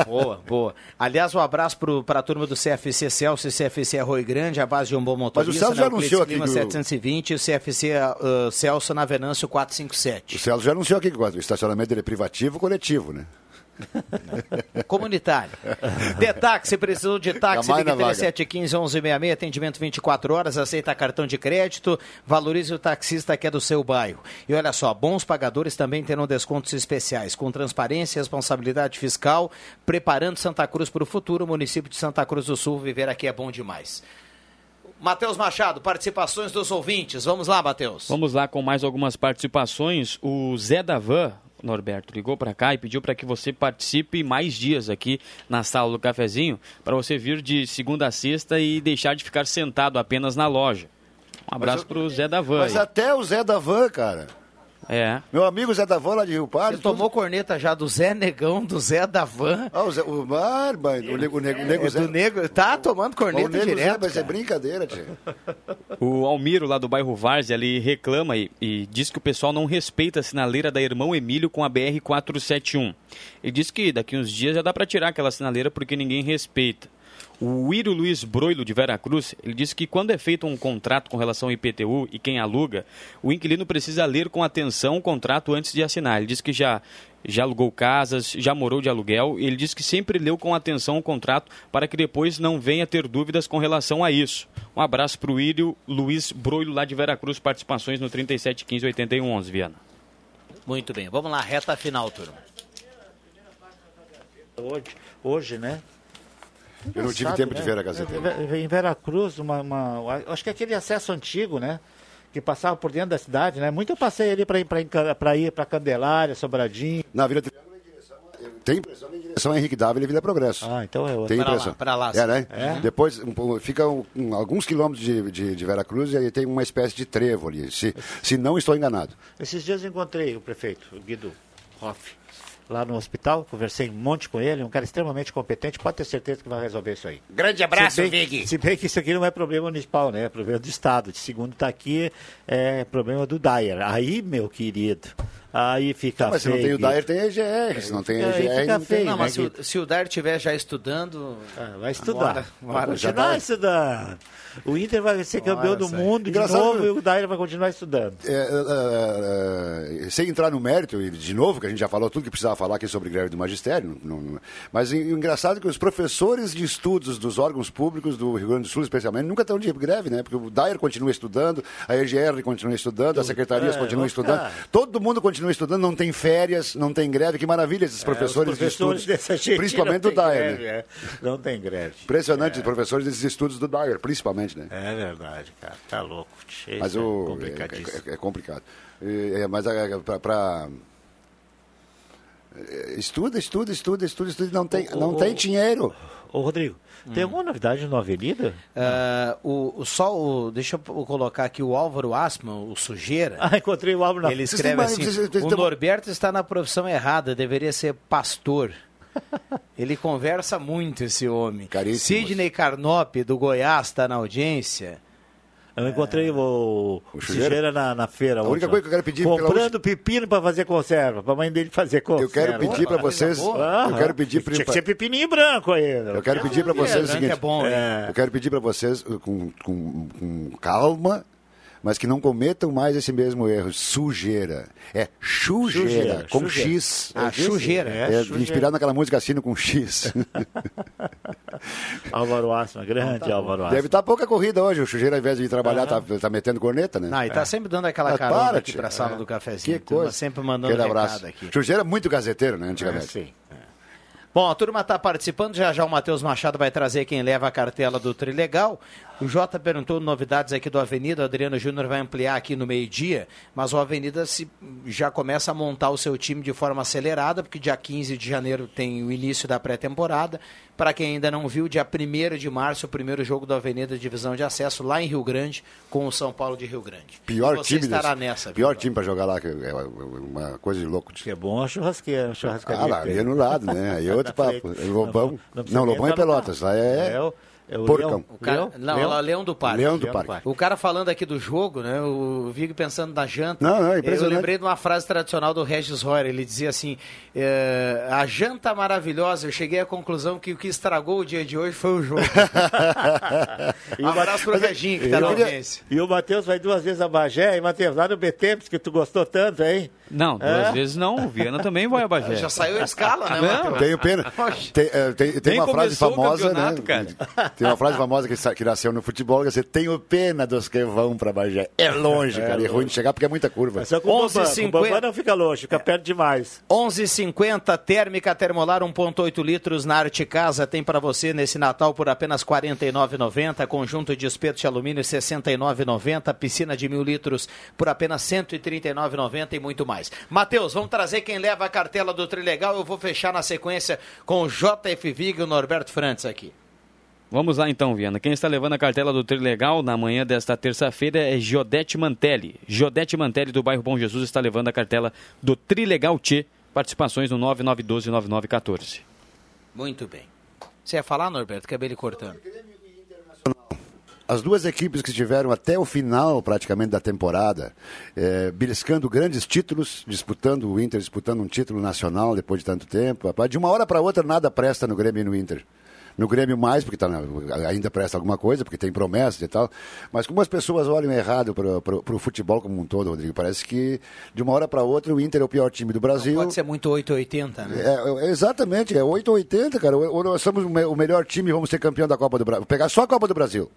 Boa, boa. Aliás, um abraço para a turma do CFC Celso e CFC Arroio Grande, a base de um bom motorista. Mas o Celso já na Euclides anunciou aqui Clima que o- 720 e o CFC uh, Celso na Venâncio O 457. Celso já anunciou aqui que o estacionamento dele é privativo ou coletivo, né? Comunitário. Detaxe, precisou de táxi, ligue na vaga. 3715 1166, atendimento 24 horas, aceita cartão de crédito, valorize o taxista que é do seu bairro. E olha só, bons pagadores também terão descontos especiais, com transparência e responsabilidade fiscal, preparando Santa Cruz para o futuro. O município de Santa Cruz do Sul, viver aqui é bom demais. Matheus Machado, participações dos ouvintes. Vamos lá, Matheus. Vamos lá com mais algumas participações. O Zé Davan, Norberto, ligou para cá e pediu para que você participe mais dias aqui na sala do cafezinho, para você vir de segunda a sexta e deixar de ficar sentado apenas na loja. Um abraço para o Zé Davan. Mas aí. até o Zé da Van, cara. É. Meu amigo Zé da Van lá de Rio Pardo. Você tomou corneta já do Zé Negão, do Zé Davan. Ah, o Zé, o, Barba, o Nego, o Nego, o Nego É Zé. do negro, tá tomando corneta o Nego Zé, direto. mas é brincadeira, tio. O Almiro, lá do bairro Várzea, ele reclama e, e diz que o pessoal não respeita a sinaleira da Irmão Emílio com a BR-471. Ele diz que daqui uns dias já dá para tirar aquela sinaleira porque ninguém respeita. O Írio Luiz Broilo, de Veracruz, ele disse que quando é feito um contrato com relação ao IPTU e quem aluga, o inquilino precisa ler com atenção o contrato antes de assinar. Ele diz que já, já alugou casas, já morou de aluguel, e ele diz que sempre leu com atenção o contrato para que depois não venha ter dúvidas com relação a isso. Um abraço para o Írio Luiz Broilo, lá de Veracruz, participações no 3715 8111, Viana. Muito bem, vamos lá, reta final, turma. Hoje, hoje né? Eu não tive tempo de né? ver a Gazeta. Em Veracruz, uma, uma- acho que aquele acesso antigo, né? Que passava por dentro da cidade, né? Muito eu passei ali para ir para para Candelária, Sobradinho. Na Vila Triângulo, em direção. Eu tenho impressão em direção a Henrique Dávila e Vila Progresso. Ah, então é outro. Tem Pra lá, impressão. pra lá, É, né? É? Depois um fica um- um- alguns quilômetros de, de, de Veracruz e aí tem uma espécie de trevo ali, se, se não estou enganado. Esses dias eu encontrei o prefeito, o Guido Hoff, lá no hospital, conversei um monte com ele, um cara extremamente competente, pode ter certeza que vai resolver isso aí. Grande abraço, se bem, Vig. Se bem que isso aqui não é problema municipal, né? É problema do Estado. De segundo está aqui, é problema do Dyer. Aí, meu querido, aí fica Mas se não tem o Dyer, tem a EGR. Se não tem a EGR, fica não feio. Não, né, mas se Guido? o, se o Dar estiver já estudando. Ah, vai estudar. Vai continuar tá. estudando. O Inter vai ser campeão do mundo de Engraçado, novo né? e o Dyer vai continuar estudando. É, é, é, sem entrar no mérito, de novo, que a gente já falou tudo que precisava falar aqui sobre greve do magistério, não- não- mas o engraçado é que os professores de estudos dos órgãos públicos do Rio Grande do Sul, especialmente, nunca estão de greve, né? Porque o Dyer continua estudando, a EGR continua estudando, as secretarias É, continuam estudando, todo mundo continua estudando, não tem férias, não tem greve, que maravilha esses professores, É, professores de estudos, principalmente do Dyer, greve, né? é. Não tem greve. Impressionante os professores desses estudos do Dyer, principalmente, né? É verdade, cara. Tá louco. Isso Mas é o, complicadíssimo. é, é- é complicado. É, é, mas para estuda, estuda, estuda, estuda, estuda, não tem, não tem dinheiro. Ô, Rodrigo, tem alguma novidade no Avenida? Ah, o, o, só o, deixa eu colocar aqui o Álvaro Asman, o Sujeira. Ah, encontrei o álbum na Ele escreve assim: o Norberto está na profissão errada, deveria ser pastor. Ele conversa muito, esse homem. Caríssimo. Sidney Carnop, do Goiás, está na audiência. Eu encontrei o, O Sujeira, Sujeira? na, na feira. A ontem, única coisa que eu quero pedir pela Comprando pepino para fazer conserva, para a mãe dele fazer conserva. Eu quero pedir para vocês, Ah, eu quero pedir Tinha que ser pepininho branco ainda. eu quero pedir para vocês o branco seguinte, é bom? É. eu quero pedir para vocês com, com, com calma, mas que não cometam mais esse mesmo erro, sujeira. É sujeira, Sujeira, com sujeira. X. Ah, sujeira. É, É, sujeira. inspirado naquela música Assino com X. Álvaro Asma, grande Álvaro Asma. Deve estar pouca corrida hoje. O Sujeira, ao invés de ir trabalhar, tá, tá metendo corneta, né? Não, e tá sempre dando aquela Ah, carona para, aqui para a sala É. do cafezinho. Que coisa. Sempre mandando Aquele abraço. aqui. Sujeira muito gazeteiro, né, antigamente. Sim. Bom, a turma está participando, já já o Matheus Machado vai trazer quem leva a cartela do Trilegal. O Jota perguntou novidades aqui do Avenida, o Adriano Júnior vai ampliar aqui no meio-dia, mas o Avenida se, já começa a montar o seu time de forma acelerada, porque dia 15 de janeiro tem o início da pré-temporada. Para quem ainda não viu, dia 1 de março, o primeiro jogo do Avenida Divisão de Acesso, lá em Rio Grande, com o São Paulo de Rio Grande. Pior Você time estará desse- nessa. Pior viu? time para jogar lá, que é uma coisa de louco. Que é bom a churrasqueira, a churrascaria. Ah, lá, ali é no lado, né? Aí é outro Na papo. Lobão. Não Não, nem Lobão é Pelotas. Lá é. É, o- É o Porcão. Leão. O cara, Leão? não, Leão? Leão do Parque. Leão do Parque. O cara falando aqui do jogo, né? O Vig pensando na janta. Não, não, é Eu impressionante. lembrei de uma frase tradicional do Regis Royer. Ele dizia assim: é, a janta maravilhosa. Eu cheguei à conclusão que o que estragou o dia de hoje foi o jogo. um abraço pro Reginho, que tá na Eu audiência. E o Matheus vai duas vezes a Bagé, e Matheus, lá no Betemps, que tu gostou tanto, hein? Não, duas É? vezes não. O Viana também vai a Bagé. Já saiu a escala, né, Não. Tenho pena. Tem, é, tem, tem Nem uma frase o famosa, né? cara. Tem uma frase famosa que, que nasceu no futebol, que é assim, tenho pena dos que vão pra Bagé. É longe, cara, e é ruim de chegar porque é muita curva. Só com o Bambam, 11,50. o Bambam não fica longe, fica perto demais. 11,50 térmica termolar 1.8 litros na Arte Casa tem para você nesse Natal por apenas R$ 49,90. Conjunto de espetos de alumínio R$ 69,90. Piscina de mil litros por apenas R$ 139,90 e muito mais. Matheus, vamos trazer quem leva a cartela do Trilegal. Eu vou fechar na sequência com o JF Vig e o Norberto Frantz aqui. Vamos lá então, Viana. Quem está levando a cartela do Trilegal na manhã desta terça-feira é Jodete Mantelli. Jodete Mantelli do bairro Bom Jesus está levando a cartela do Trilegal T. Participações no 9912-9914. Muito bem. Você ia falar, Norberto? Acabei ele cortando. As duas equipes que estiveram até o final, praticamente, da temporada, eh, beliscando grandes títulos, disputando o Inter, disputando um título nacional depois de tanto tempo. Rapaz, De uma hora para outra, nada presta no Grêmio e no Inter. No Grêmio mais, porque tá ainda presta alguma coisa, porque tem promessas e tal. Mas como as pessoas olham errado para o futebol como um todo, Rodrigo, parece que de uma hora para outra o Inter é o pior time do Brasil. Pode ser muito 880, né? É, é, exatamente, é 8 ou 80, cara. Ou nós somos o me- o melhor time e vamos ser campeão da Copa do Brasil. Pegar só a Copa do Brasil.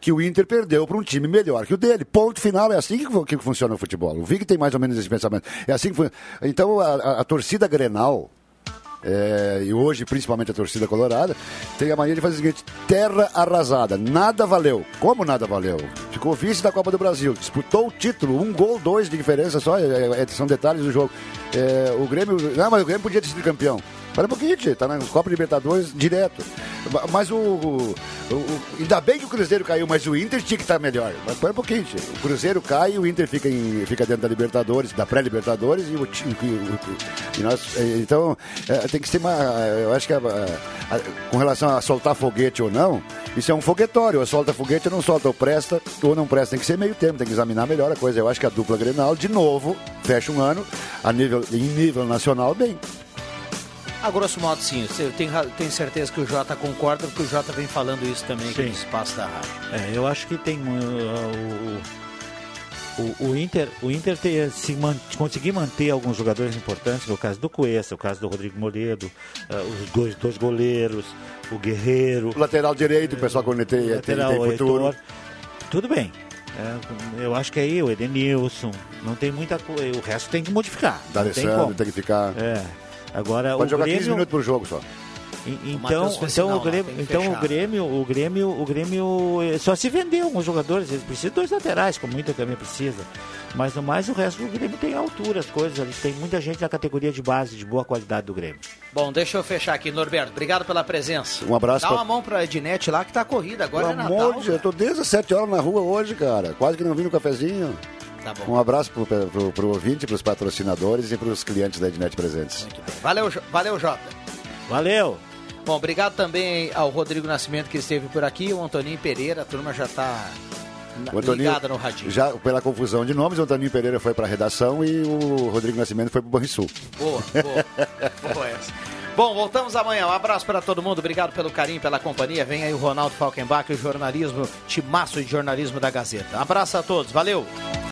Que o Inter perdeu para um time melhor que o dele. Ponto final. É assim que, que funciona o futebol. O Vig tem mais ou menos esse pensamento. É assim que Então a, a- a torcida Grenal. é, e hoje, principalmente a torcida colorada, tem a mania de fazer o seguinte: terra arrasada, nada valeu. Como nada valeu? Ficou vice da Copa do Brasil, disputou o título, um gol, dois de diferença só, é- é- são detalhes do jogo. É, o Grêmio. Não, mas o Grêmio podia ter sido campeão. Para um pouquinho, tchê, tá na Copa Libertadores direto. Ma- Mas o, o- o- Ainda bem que o Cruzeiro caiu, mas o Inter tinha que estar melhor. Mas para um pouquinho, tchê. O Cruzeiro cai o Inter fica, em- fica dentro da Libertadores, da pré-Libertadores e o e nós, é, então, é, tem que ser uma. Eu acho que a- a- a- com relação a soltar foguete ou não, isso é um foguetório. Ou solta foguete ou não solta, ou presta ou não presta. Tem que ser meio tempo, tem que examinar melhor a coisa. Eu acho que a dupla Grenal, de novo, fecha um ano a nível, em nível nacional, bem. A grosso modo, sim. Eu tenho, tenho certeza que o Jota concorda, porque o Jota vem falando isso também aqui Sim. no espaço da rádio. É, eu acho que tem uh, o, o, o Inter, o Inter ter, se man- conseguir manter alguns jogadores importantes, no caso do Cuesta, o caso do Rodrigo Moledo, uh, os dois, dois goleiros, o Guerreiro, O lateral direito, o pessoal quando tem, lateral, tem futuro. Heitor, tudo bem. É, eu acho que aí o Edenilson, não tem muita coisa, o resto tem que modificar. Da não tem tem que ficar. É. Agora Pode o jogar Grêmio, 15 minutos por jogo só. O Então, Matheus foi então, o lá, Grêmio, tem que então o. Grêmio, o Grêmio, o Grêmio eh, só se vendeu alguns jogadores, eles precisam de dois laterais, como o Inter também precisa. Mas no mais o resto do Grêmio tem altura as coisas, ali tem muita gente na categoria de base de boa qualidade do Grêmio. Bom, deixa eu fechar aqui, Norberto. Obrigado pela presença. Um abraço Dá pra- uma mão pra Ednete lá que tá corrida. Agora Pelo é amor Natal. de Deus, eu tô desde as 7 horas na rua hoje, cara. Quase que não vim no cafezinho. Tá bom. Um abraço pro, pro, pro ouvinte, pros patrocinadores e pros clientes da Ednet Presentes. Muito bem. Valeu, valeu, Jota. Valeu! Bom, obrigado também ao Rodrigo Nascimento que esteve por aqui, o Antoninho Pereira, a turma já tá O Antoninho, ligada no radinho. já pela confusão de nomes, o Antoninho Pereira foi pra redação e o Rodrigo Nascimento foi pro Banrisul. Boa, boa. boa essa. Bom, voltamos amanhã. Um abraço para todo mundo. Obrigado pelo carinho, pela companhia. Vem aí o Ronaldo Falkenbach, o jornalismo, timaço de jornalismo da Gazeta. Abraço a todos. Valeu!